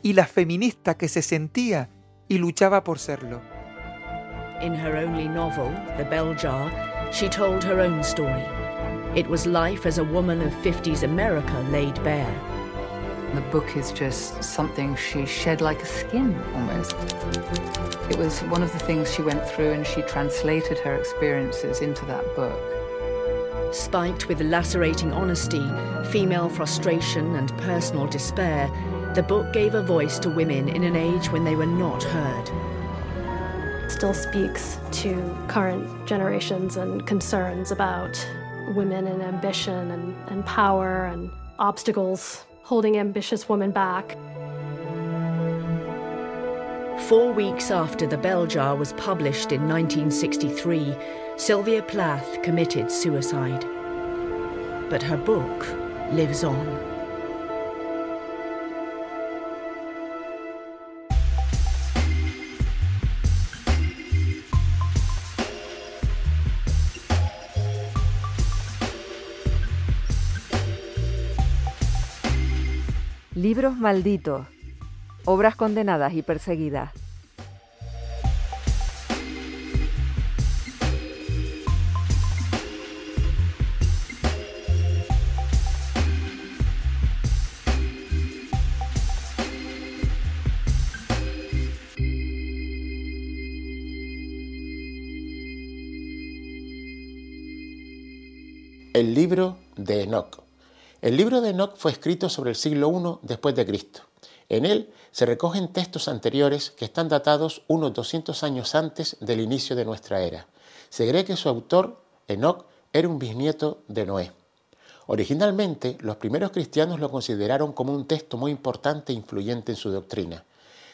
y la feminista que se sentía y luchaba por serlo. In her only novel, The Bell Jar, she told her own story. It was life as a woman of 50s America laid bare. The book is just something she shed like a skin almost. It was one of the things she went through, and she translated her experiences into that book. Spiked with lacerating honesty, female frustration, and personal despair, the book gave a voice to women in an age when they were not heard. Still speaks to current generations and concerns about women and ambition and, and power and obstacles holding ambitious women back. Four weeks after The Bell Jar was published in 1963, Sylvia Plath committed suicide. But her book lives on. Libros malditos. Obras condenadas y perseguidas. El libro de Enoch. El libro de Enoch fue escrito sobre el siglo I después de Cristo. En él se recogen textos anteriores que están datados unos 200 años antes del inicio de nuestra era. Se cree que su autor, Enoch, era un bisnieto de Noé. Originalmente, los primeros cristianos lo consideraron como un texto muy importante e influyente en su doctrina.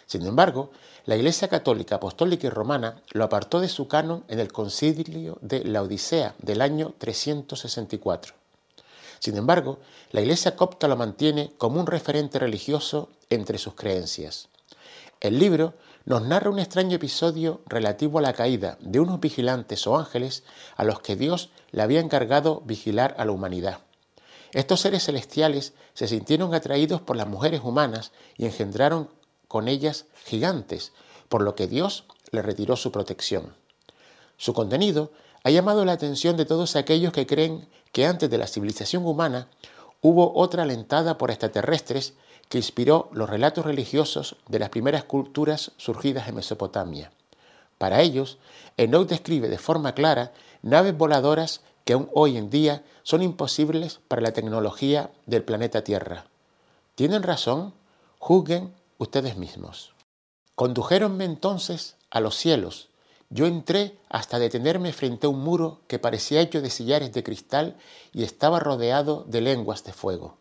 Sin embargo, la Iglesia Católica, Apostólica y Romana lo apartó de su canon en el concilio de la Odisea del año 364. Sin embargo, la Iglesia copta lo mantiene como un referente religioso entre sus creencias. El libro nos narra un extraño episodio relativo a la caída de unos vigilantes o ángeles a los que Dios le había encargado vigilar a la humanidad. Estos seres celestiales se sintieron atraídos por las mujeres humanas y engendraron con ellas gigantes, por lo que Dios le retiró su protección. Su contenido ha llamado la atención de todos aquellos que creen que antes de la civilización humana hubo otra alentada por extraterrestres que inspiró los relatos religiosos de las primeras culturas surgidas en Mesopotamia. Para ellos, Enoch describe de forma clara naves voladoras que aún hoy en día son imposibles para la tecnología del planeta Tierra. ¿Tienen razón? Juzguen ustedes mismos. Condujéronme entonces a los cielos yo entré hasta detenerme frente a un muro que parecía hecho de sillares de cristal y estaba rodeado de lenguas de fuego.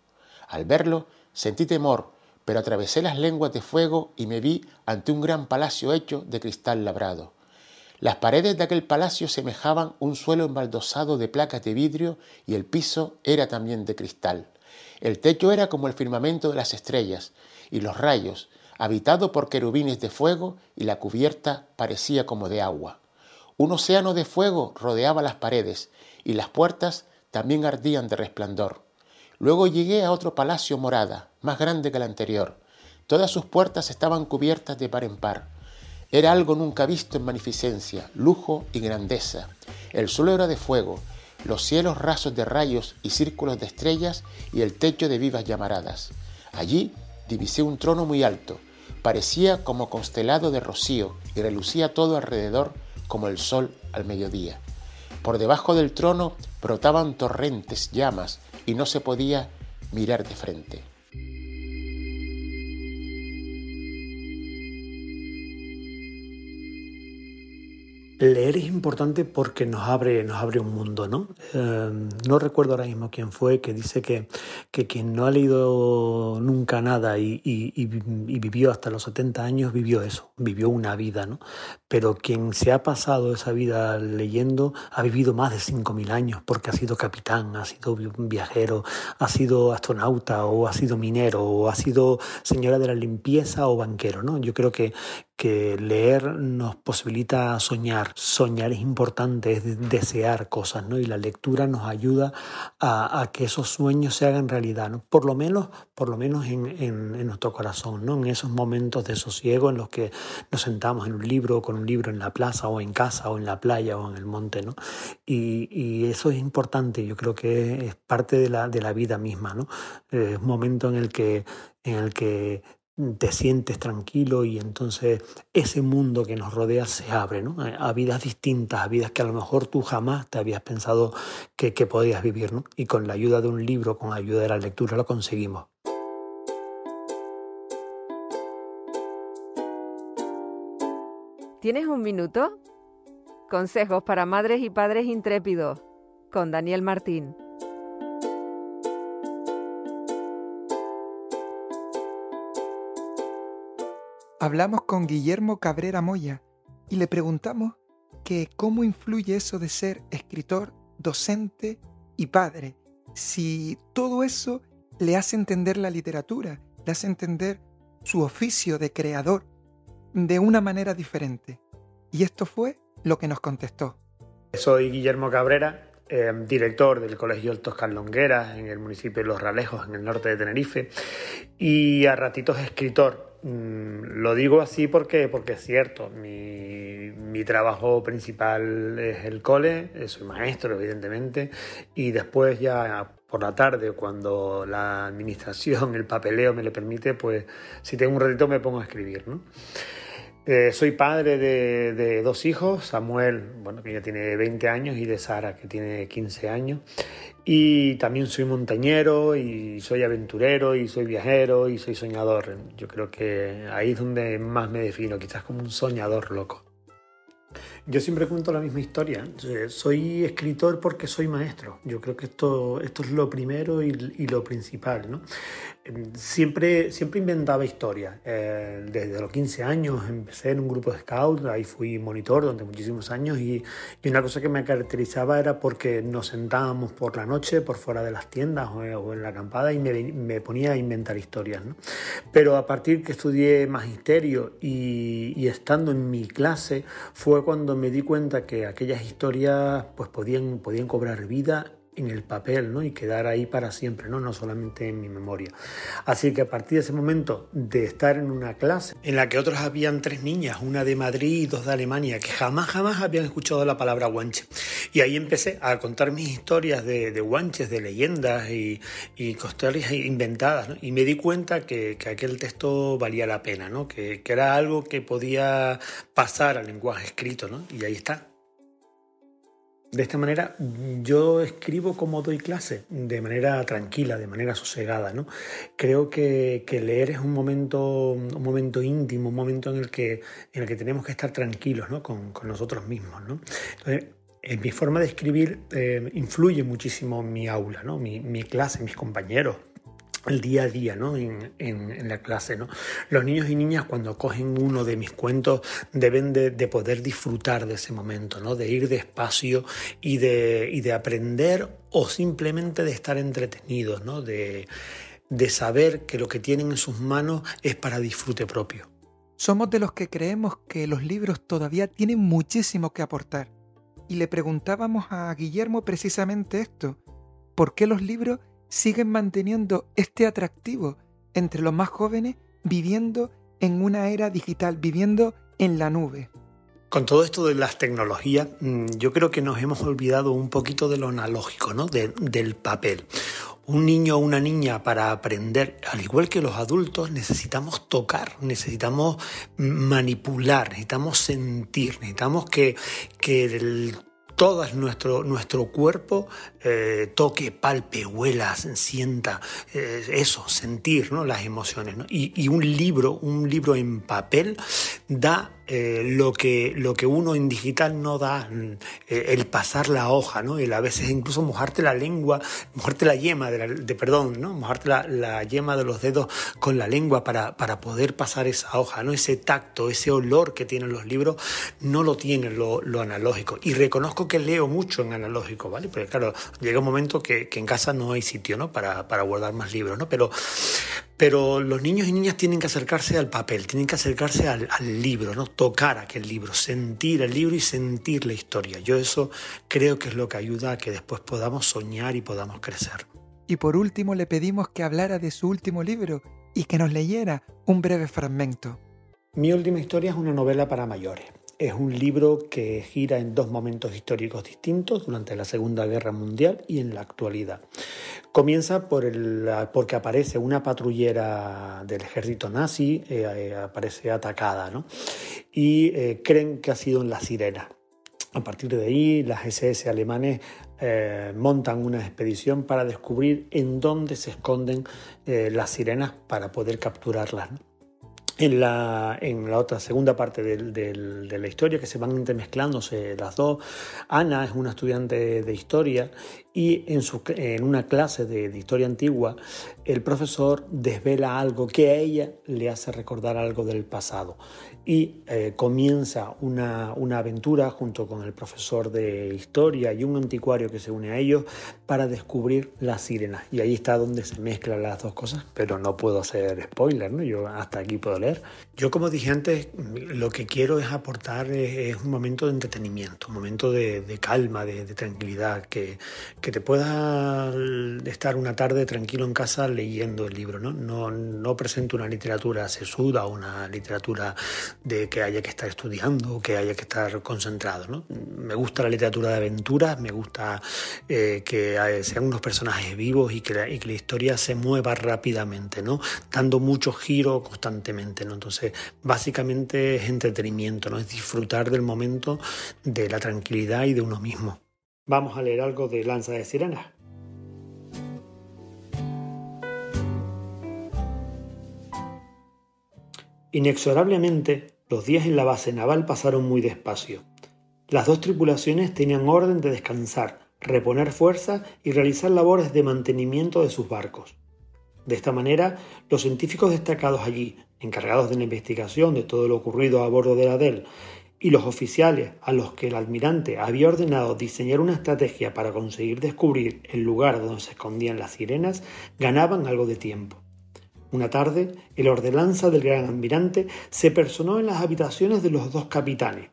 Al verlo sentí temor, pero atravesé las lenguas de fuego y me vi ante un gran palacio hecho de cristal labrado. Las paredes de aquel palacio semejaban un suelo embaldosado de placas de vidrio y el piso era también de cristal. El techo era como el firmamento de las estrellas y los rayos, habitado por querubines de fuego y la cubierta parecía como de agua. Un océano de fuego rodeaba las paredes y las puertas también ardían de resplandor. Luego llegué a otro palacio morada, más grande que el anterior. Todas sus puertas estaban cubiertas de par en par. Era algo nunca visto en magnificencia, lujo y grandeza. El suelo era de fuego, los cielos rasos de rayos y círculos de estrellas y el techo de vivas llamaradas. Allí divisé un trono muy alto, parecía como constelado de rocío y relucía todo alrededor como el sol al mediodía. Por debajo del trono brotaban torrentes, llamas, y no se podía mirar de frente. Leer es importante porque nos abre, nos abre un mundo, ¿no? Em, no recuerdo ahora mismo quién fue que dice que, que quien no ha leído nunca nada y, vivió hasta los 70 años, vivió eso, vivió una vida, ¿no? Pero quien se ha pasado esa vida leyendo ha vivido más de 5.000 años porque ha sido capitán, ha sido viajero, ha sido astronauta o ha sido minero o ha sido señora de la limpieza o banquero, ¿no? Yo creo que, que leer nos posibilita soñar. Soñar es importante, es desear cosas, ¿no? Y la lectura nos ayuda a, que esos sueños se hagan realidad, ¿no? Por lo menos, por lo menos en, en, nuestro corazón, ¿no? En esos momentos de sosiego en los que nos sentamos en un libro, con un libro en la plaza o en casa o en la playa o en el monte, ¿no? Y, y eso es importante, yo creo que es parte de la, de la vida misma, ¿no? Es un momento en el que, en el que te sientes tranquilo y entonces ese mundo que nos rodea se abre ¿no? a vidas distintas, a vidas que a lo mejor tú jamás te habías pensado que, que podías vivir. Y con la ayuda de un libro, con la ayuda de la lectura, lo conseguimos. ¿Tienes un minuto? Consejos para madres y padres intrépidos con Daniel Martín. Hablamos con Guillermo Cabrera Moya y le preguntamos que cómo influye eso de ser escritor, docente y padre, si todo eso le hace entender la literatura, le hace entender su oficio de creador de una manera diferente. Y esto fue lo que nos contestó. Soy Guillermo Cabrera, eh, director del Colegio Altos Longueras en el municipio de Los Ralejos, en el norte de Tenerife, y a ratitos escritor Mm, lo digo así porque, porque es cierto, mi, mi, trabajo principal es el cole, eh, soy maestro evidentemente, y después ya por la tarde, cuando la administración, el papeleo me lo permite, pues si tengo un ratito me pongo a escribir. ¿no? Eh, soy padre de, de, dos hijos, Samuel, bueno, que ya tiene 20 años, y de Sara, que tiene 15 años. Y también soy montañero, y soy aventurero, y soy viajero, y soy soñador. Yo creo que ahí es donde más me defino, quizás como un soñador loco. Yo siempre cuento la misma historia. Soy escritor porque soy maestro. Yo creo que esto, esto es lo primero y, lo principal. ¿no? Em, siempre, siempre inventaba historias. Eh, desde los 15 años empecé en un grupo de scouts, ahí fui monitor durante muchísimos años y, y, una cosa que me caracterizaba era porque nos sentábamos por la noche por fuera de las tiendas o, en la acampada y me, me, ponía a inventar historias. Pero a partir que estudié magisterio y, y estando en mi clase fue cuando me di cuenta que aquellas historias pues podían, podían cobrar vida en el papel ¿no? y quedar ahí para siempre, ¿no? no solamente en mi memoria. Así que a partir de ese momento de estar en una clase en la que otros habían tres niñas, una de Madrid y dos de Alemania, que jamás, jamás habían escuchado la palabra guanche. Y ahí empecé a contar mis historias de, de guanches, de leyendas y, y historias inventadas. Y me di cuenta que, que, aquel texto valía la pena, ¿no? que, que era algo que podía pasar al lenguaje escrito. ¿no? Y ahí está, de esta manera yo escribo como doy clase, de manera tranquila, de manera sosegada. ¿no? Creo que, leer es un momento, un momento íntimo, un momento en el que, en el que tenemos que estar tranquilos ¿no? con, nosotros mismos. ¿no? Entonces, en mi forma de escribir eh, influye muchísimo mi aula, ¿no? mi, mi clase, mis compañeros, el día a día ¿no? en, en, la clase. ¿no? Los niños y niñas cuando cogen uno de mis cuentos deben de, de, poder disfrutar de ese momento, ¿no? de ir despacio y de, y de aprender o simplemente de estar entretenidos, ¿no? de, de saber que lo que tienen en sus manos es para disfrute propio. Somos de los que creemos que los libros todavía tienen muchísimo que aportar. Y le preguntábamos a Guillermo precisamente esto, ¿por qué los libros siguen manteniendo este atractivo entre los más jóvenes viviendo en una era digital, viviendo en la nube. Con todo esto de las tecnologías, mm, yo creo que nos hemos olvidado un poquito de lo analógico, ¿no? del papel. Un niño o una niña para aprender, al igual que los adultos, necesitamos tocar, necesitamos manipular, necesitamos sentir, necesitamos que, que el todo nuestro, nuestro cuerpo eh, toque, palpe, huela, sienta, eh, eso, sentir ¿no? las emociones. Y, y, un libro, un libro en papel, da eh, lo, que, lo que uno en digital no da, eh, el pasar la hoja, ¿no? El a veces incluso mojarte la lengua, mojarte la yema, de, perdón, ¿no? Mojarte la, yema de los dedos con la lengua para, para poder pasar esa hoja, ¿no? Ese tacto, ese olor que tienen los libros, no lo tiene lo, lo analógico. Y reconozco que leo mucho en analógico, ¿vale? Porque claro, llega un momento que, que en casa no hay sitio, ¿no? Para, para guardar más libros, ¿no? Pero, pero los niños y niñas tienen que acercarse al papel, tienen que acercarse al, libro, ¿no? tocar aquel libro, sentir el libro y sentir la historia. Yo eso creo que es lo que ayuda a que después podamos soñar y podamos crecer. Y por último le pedimos que hablara de su último libro y que nos leyera un breve fragmento. Mi última historia es una novela para mayores. Es un libro que gira en dos momentos históricos distintos durante la Segunda Guerra Mundial y en la actualidad. Comienza por el, porque aparece una patrullera del ejército nazi, eh, eh, aparece atacada, ¿no? y eh, creen que ha sido en la sirena. A partir de ahí, las SS alemanes montan una expedición para descubrir en dónde se esconden las sirenas para poder capturarlas. En la, en la, otra segunda parte de la historia, que se van intermezclándose las dos, Ana es una estudiante de historia y en, su, en una clase de, historia antigua el profesor desvela algo que a ella le hace recordar algo del pasado. Y eh, comienza una, una, aventura junto con el profesor de historia y un anticuario que se une a ellos para descubrir las sirenas. Y ahí está donde se mezclan las dos cosas pero no puedo hacer spoiler ¿no? yo hasta aquí puedo leer. Yo como dije antes lo que quiero es aportar es, un momento de entretenimiento un momento de, de calma de, de tranquilidad que que te puedas estar una tarde tranquilo en casa leyendo el libro. No, no, no presento una literatura sesuda una literatura de que haya que estar estudiando o que haya que estar concentrado. ¿no? Me gusta la literatura de aventuras, me gusta eh, que sean unos personajes vivos y que, la, y que la historia se mueva rápidamente, ¿no? dando mucho giro constantemente. ¿no? Entonces, básicamente es entretenimiento, ¿no? es disfrutar del momento de la tranquilidad y de uno mismo. Vamos a leer algo de Lanza de Sirena. Inexorablemente, los días en la base naval pasaron muy despacio. Las dos tripulaciones tenían orden de descansar, reponer fuerza y realizar labores de mantenimiento de sus barcos. De esta manera, los científicos destacados allí, encargados de la investigación de todo lo ocurrido a bordo de la DEL y los oficiales a los que el almirante había ordenado diseñar una estrategia para conseguir descubrir el lugar donde se escondían las sirenas ganaban algo de tiempo. Una tarde, el ordenanza del gran almirante se personó en las habitaciones de los dos capitanes.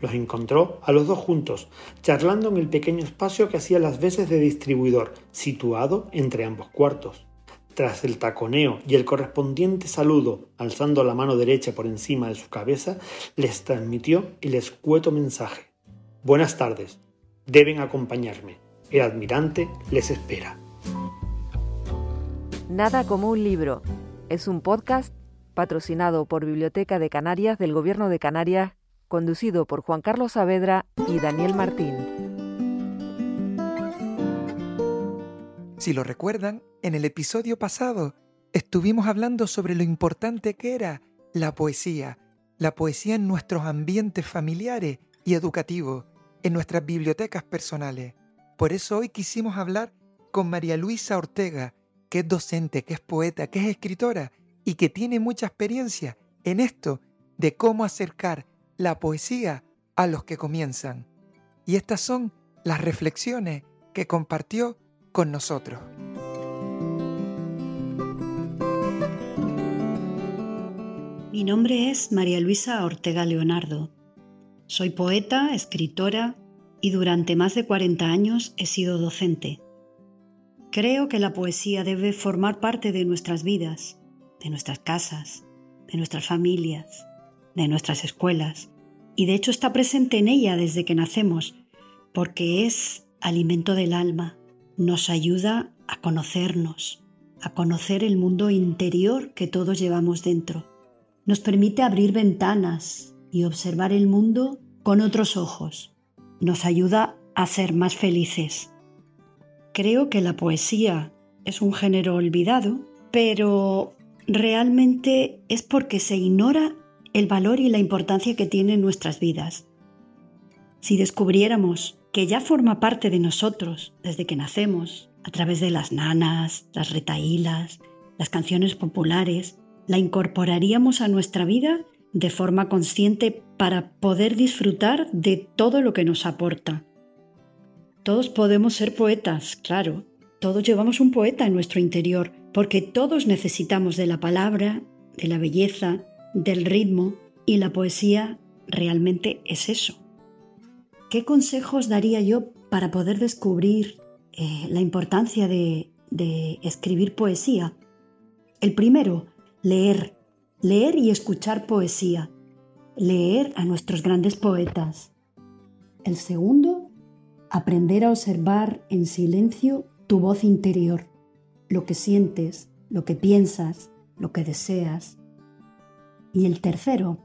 Los encontró a los dos juntos, charlando en el pequeño espacio que hacía las veces de distribuidor, situado entre ambos cuartos. Tras el taconeo y el correspondiente saludo, alzando la mano derecha por encima de su cabeza, les transmitió el escueto mensaje. Buenas tardes. Deben acompañarme. El admirante les espera. Nada como un libro. Es un podcast patrocinado por Biblioteca de Canarias del Gobierno de Canarias, conducido por Juan Carlos Saavedra y Daniel Martín. Si lo recuerdan, en el episodio pasado estuvimos hablando sobre lo importante que era la poesía, la poesía en nuestros ambientes familiares y educativos, en nuestras bibliotecas personales. Por eso hoy quisimos hablar con María Luisa Ortega, que es docente, que es poeta, que es escritora y que tiene mucha experiencia en esto de cómo acercar la poesía a los que comienzan. Y estas son las reflexiones que compartió con nosotros. Mi nombre es María Luisa Ortega Leonardo. Soy poeta, escritora y durante más de 40 años he sido docente. Creo que la poesía debe formar parte de nuestras vidas, de nuestras casas, de nuestras familias, de nuestras escuelas, y de hecho está presente en ella desde que nacemos, porque es alimento del alma, nos ayuda a conocernos, a conocer el mundo interior que todos llevamos dentro. Nos permite abrir ventanas y observar el mundo con otros ojos. Nos ayuda a ser más felices. Creo que la poesía es un género olvidado, pero realmente es porque se ignora el valor y la importancia que tiene en nuestras vidas. Si descubriéramos que ya forma parte de nosotros desde que nacemos, a través de las nanas, las retaílas, las canciones populares, la incorporaríamos a nuestra vida de forma consciente para poder disfrutar de todo lo que nos aporta. Todos podemos ser poetas, claro, todos llevamos un poeta en nuestro interior, porque todos necesitamos de la palabra, de la belleza, del ritmo, y la poesía realmente es eso. ¿Qué consejos daría yo para poder descubrir eh, la importancia de, de escribir poesía. El primero, leer, leer y escuchar poesía, leer a nuestros grandes poetas. El segundo, aprender a observar en silencio tu voz interior, lo que sientes, lo que piensas, lo que deseas. Y el tercero,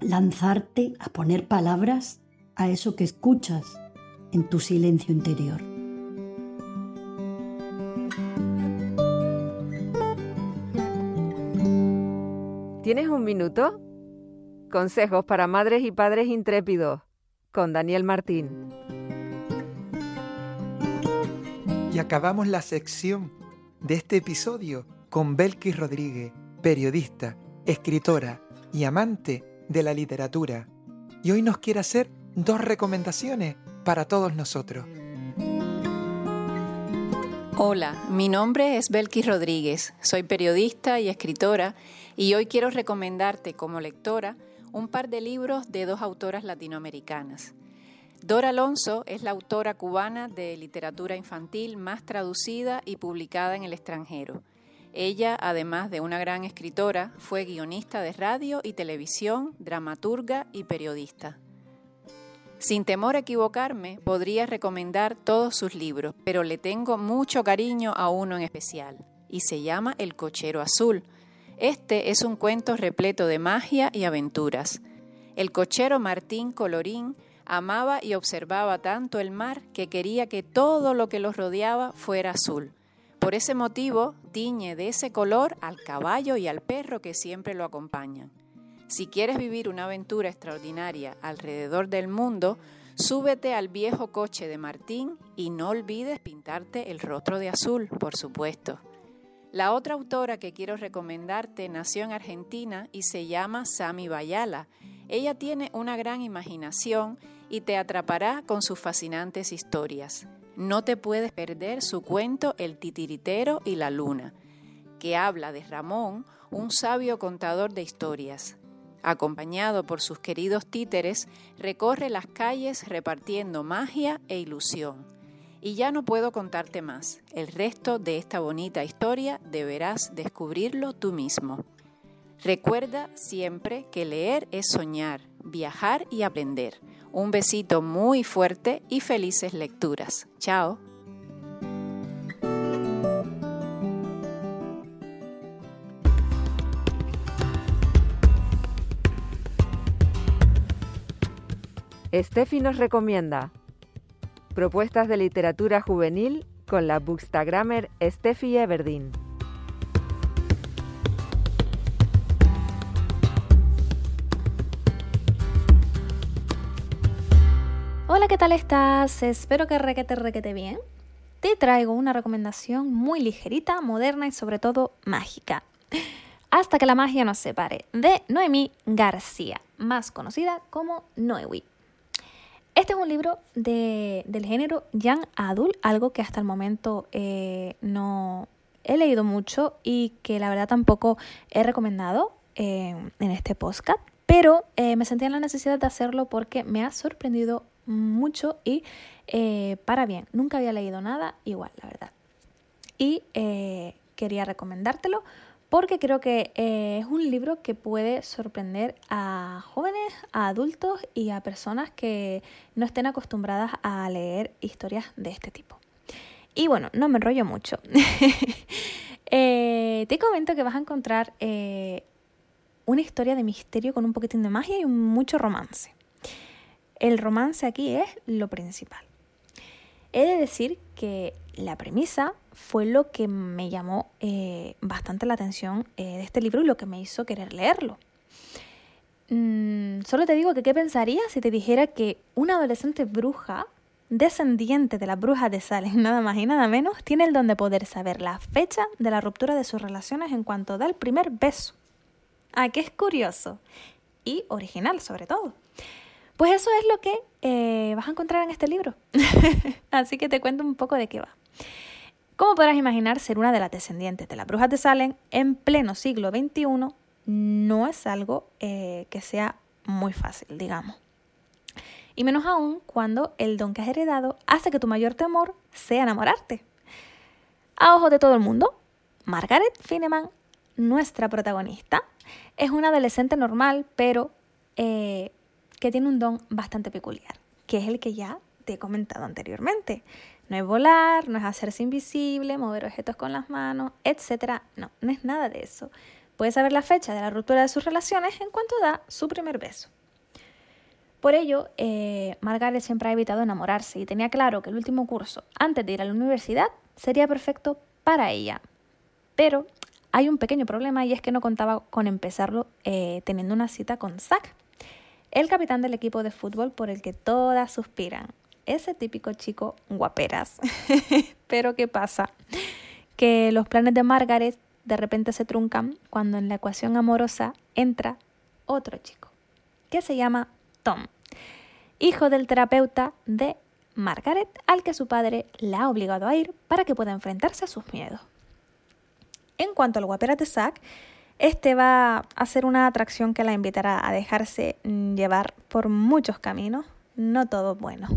lanzarte a poner palabras a eso que escuchas en tu silencio interior. ¿Tienes un minuto? Consejos para madres y padres intrépidos con Daniel Martín. Y acabamos la sección de este episodio con Belkis Rodríguez, periodista, escritora y amante de la literatura. Y hoy nos quiere hacer dos recomendaciones para todos nosotros. Hola, mi nombre es Belkis Rodríguez, soy periodista y escritora y hoy quiero recomendarte como lectora un par de libros de dos autoras latinoamericanas. Dora Alonso es la autora cubana de literatura infantil más traducida y publicada en el extranjero. Ella, además de una gran escritora, fue guionista de radio y televisión, dramaturga y periodista. Sin temor a equivocarme, podría recomendar todos sus libros, pero le tengo mucho cariño a uno en especial, y se llama El Cochero Azul, este es un cuento repleto de magia y aventuras. El cochero Martín Colorín amaba y observaba tanto el mar que quería que todo lo que los rodeaba fuera azul. Por ese motivo, tiñe de ese color al caballo y al perro que siempre lo acompañan. Si quieres vivir una aventura extraordinaria alrededor del mundo, súbete al viejo coche de Martín y no olvides pintarte el rostro de azul, por supuesto. La otra autora que quiero recomendarte nació en Argentina y se llama Sami Bayala. Ella tiene una gran imaginación y te atrapará con sus fascinantes historias. No te puedes perder su cuento El titiritero y la luna, que habla de Ramón, un sabio contador de historias. Acompañado por sus queridos títeres, recorre las calles repartiendo magia e ilusión. Y ya no puedo contarte más. El resto de esta bonita historia deberás descubrirlo tú mismo. Recuerda siempre que leer es soñar, viajar y aprender. Un besito muy fuerte y felices lecturas. Chao. Steffi nos recomienda Propuestas de literatura juvenil con la bookstagrammer Steffi Everdeen. Hola, ¿qué tal estás? Espero que requete requete bien. Te traigo una recomendación muy ligerita, moderna y sobre todo mágica. Hasta que la magia nos separe, de Noemí García, más conocida como Noewi. Este es un libro del género Young Adult, algo que hasta el momento eh, no he leído mucho y que la verdad tampoco he recomendado eh, en este podcast, pero eh, me sentí en la necesidad de hacerlo porque me ha sorprendido mucho y para bien. Nunca había leído nada igual, la verdad. Y quería recomendártelo porque creo que eh, es un libro que puede sorprender a jóvenes, a adultos y a personas que no estén acostumbradas a leer historias de este tipo. Y bueno, no me enrollo mucho. Eh, te comento que vas a encontrar eh, una historia de misterio con un poquitín de magia y mucho romance. El romance aquí es lo principal. He de decir que la premisa fue lo que me llamó eh, bastante la atención eh, de este libro y lo que me hizo querer leerlo. Mm, solo te digo que qué pensarías si te dijera que una adolescente bruja, descendiente de la bruja de Salem, nada más y nada menos, tiene el don de poder saber la fecha de la ruptura de sus relaciones en cuanto da el primer beso. Ah, que es curioso y original sobre todo. Pues eso es lo que eh, vas a encontrar en este libro. Así que te cuento un poco de qué va. Como podrás imaginar, ser una de las descendientes de las brujas de Salem en pleno siglo XXI no es algo eh, que sea muy fácil, digamos. Y menos aún cuando el don que has heredado hace que tu mayor temor sea enamorarte. A ojos de todo el mundo, Margaret Fineman, nuestra protagonista, es una adolescente normal, pero eh, que tiene un don bastante peculiar, que es el que ya te he comentado anteriormente. No es volar, no es hacerse invisible, mover objetos con las manos, etc. No, no es nada de eso. Puede saber la fecha de la ruptura de sus relaciones en cuanto da su primer beso. Por ello, eh, Margaret siempre ha evitado enamorarse y tenía claro que el último curso, antes de ir a la universidad, sería perfecto para ella. Pero hay un pequeño problema y es que no contaba con empezarlo eh, teniendo una cita con Zack, el capitán del equipo de fútbol por el que todas suspiran. Ese típico chico guaperas. Pero ¿qué pasa? Que los planes de Margaret de repente se truncan cuando en la ecuación amorosa entra otro chico, que se llama Tom, hijo del terapeuta de Margaret, al que su padre la ha obligado a ir para que pueda enfrentarse a sus miedos. En cuanto al guaperas de Zack, este va a ser una atracción que la invitará a dejarse llevar por muchos caminos, no todos buenos.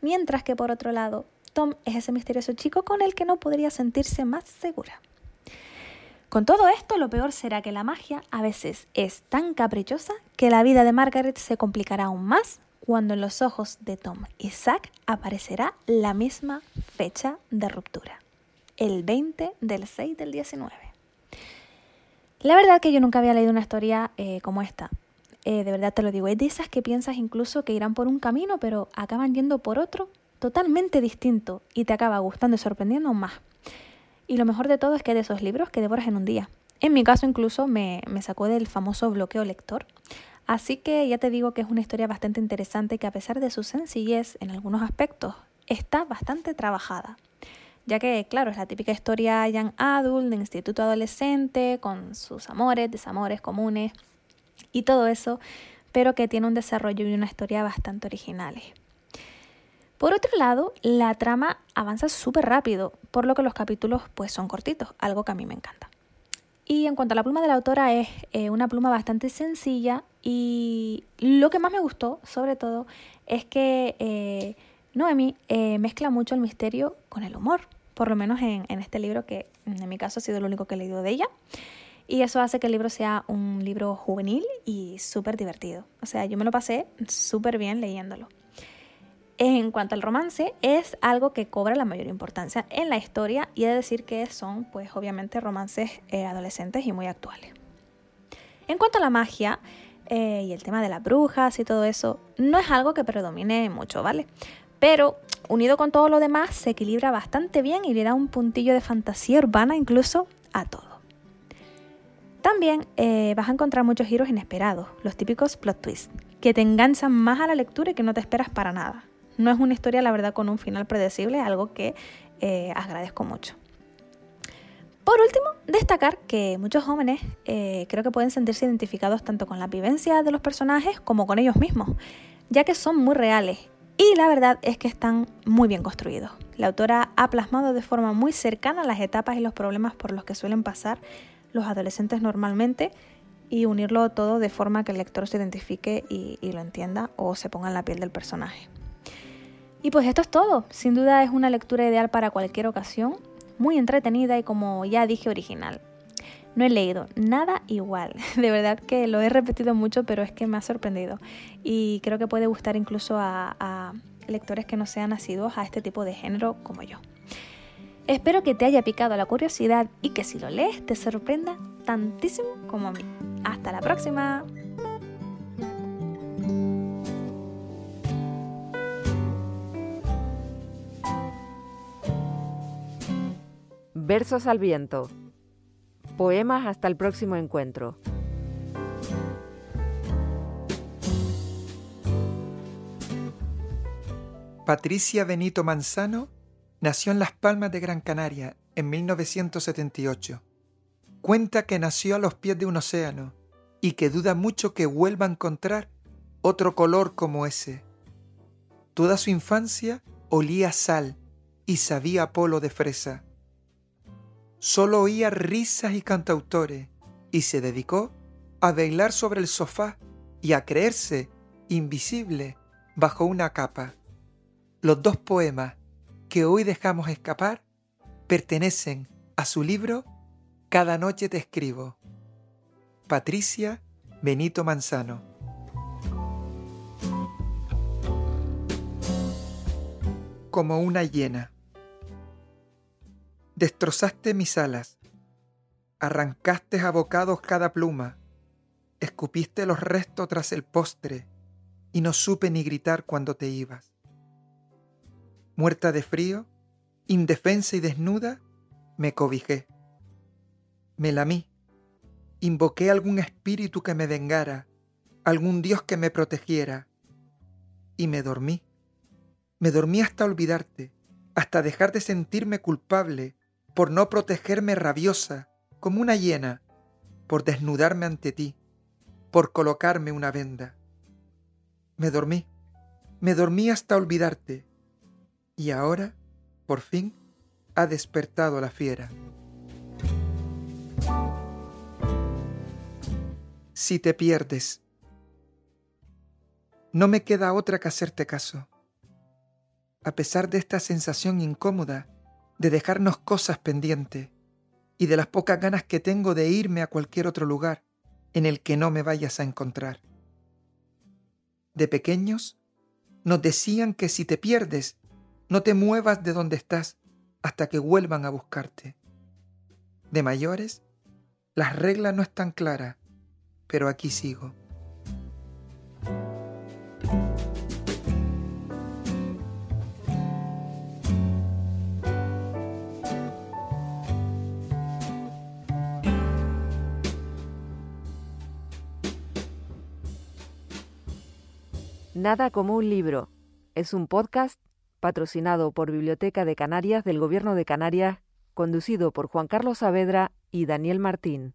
Mientras que por otro lado, Tom es ese misterioso chico con el que no podría sentirse más segura. Con todo esto, lo peor será que la magia a veces es tan caprichosa que la vida de Margaret se complicará aún más cuando en los ojos de Tom y Zack aparecerá la misma fecha de ruptura, el 20 del 6 del 19. La verdad que yo nunca había leído una historia eh, como esta. Eh, de verdad te lo digo, es de esas que piensas incluso que irán por un camino, pero acaban yendo por otro totalmente distinto y te acaba gustando y sorprendiendo más. Y lo mejor de todo es que de esos libros que devoras en un día. En mi caso incluso me, me sacó del famoso bloqueo lector. Así que ya te digo que es una historia bastante interesante que a pesar de su sencillez en algunos aspectos, está bastante trabajada ya que, claro, es la típica historia young adult, de instituto adolescente, con sus amores, desamores comunes y todo eso, pero que tiene un desarrollo y una historia bastante originales. Por otro lado, la trama avanza súper rápido, por lo que los capítulos pues son cortitos, algo que a mí me encanta. Y en cuanto a la pluma de la autora, es eh, una pluma bastante sencilla y lo que más me gustó, sobre todo, es que eh, Noemi eh, mezcla mucho el misterio con el humor, por lo menos en, este libro que en mi caso ha sido el único que he leído de ella. Y eso hace que el libro sea un libro juvenil y súper divertido. O sea, yo me lo pasé súper bien leyéndolo. En cuanto al romance, es algo que cobra la mayor importancia en la historia y he de decir que son, pues obviamente, romances eh, adolescentes y muy actuales. En cuanto a la magia eh, y el tema de las brujas y todo eso, no es algo que predomine mucho, ¿vale? Pero unido con todo lo demás se equilibra bastante bien y le da un puntillo de fantasía urbana incluso a todo. También eh, vas a encontrar muchos giros inesperados, los típicos plot twists, que te enganchan más a la lectura y que no te esperas para nada. No es una historia, la verdad, con un final predecible, algo que eh, agradezco mucho. Por último, destacar que muchos jóvenes eh, creo que pueden sentirse identificados tanto con la vivencia de los personajes como con ellos mismos, ya que son muy reales y la verdad es que están muy bien construidos. La autora ha plasmado de forma muy cercana las etapas y los problemas por los que suelen pasar los adolescentes normalmente y unirlo todo de forma que el lector se identifique y, lo entienda o se ponga en la piel del personaje. Y pues esto es todo. Sin duda es una lectura ideal para cualquier ocasión, muy entretenida y como ya dije original. No he leído nada igual. De verdad que lo he repetido mucho, pero es que me ha sorprendido. Y creo que puede gustar incluso a, lectores que no sean nacidos a este tipo de género como yo. Espero que te haya picado la curiosidad y que si lo lees te sorprenda tantísimo como a mí. Hasta la próxima. Versos al viento. Poemas hasta el próximo encuentro. Patricia Benito Manzano nació en Las Palmas de Gran Canaria en 1978. Cuenta que nació a los pies de un océano y que duda mucho que vuelva a encontrar otro color como ese. Toda su infancia olía sal y sabía polo de fresa. Solo oía risas y cantautores y se dedicó a bailar sobre el sofá y a creerse invisible bajo una capa. Los dos poemas que hoy dejamos escapar pertenecen a su libro Cada noche te escribo. Patricia Benito Manzano. Como una hiena. Destrozaste mis alas, arrancaste a bocados cada pluma, escupiste los restos tras el postre y no supe ni gritar cuando te ibas muerta de frío, indefensa y desnuda, me cobijé. Me lamí, invoqué algún espíritu que me vengara, algún Dios que me protegiera, y me dormí. Me dormí hasta olvidarte, hasta dejar de sentirme culpable por no protegerme rabiosa, como una hiena, por desnudarme ante ti, por colocarme una venda. Me dormí, me dormí hasta olvidarte, y ahora, por fin, ha despertado la fiera. Si te pierdes, no me queda otra que hacerte caso. A pesar de esta sensación incómoda de dejarnos cosas pendientes y de las pocas ganas que tengo de irme a cualquier otro lugar en el que no me vayas a encontrar. De pequeños nos decían que si te pierdes no te muevas de donde estás hasta que vuelvan a buscarte. De mayores, las reglas no están claras, pero aquí sigo. Nada como un libro. Es un podcast patrocinado por Biblioteca de Canarias del Gobierno de Canarias, conducido por Juan Carlos Saavedra y Daniel Martín.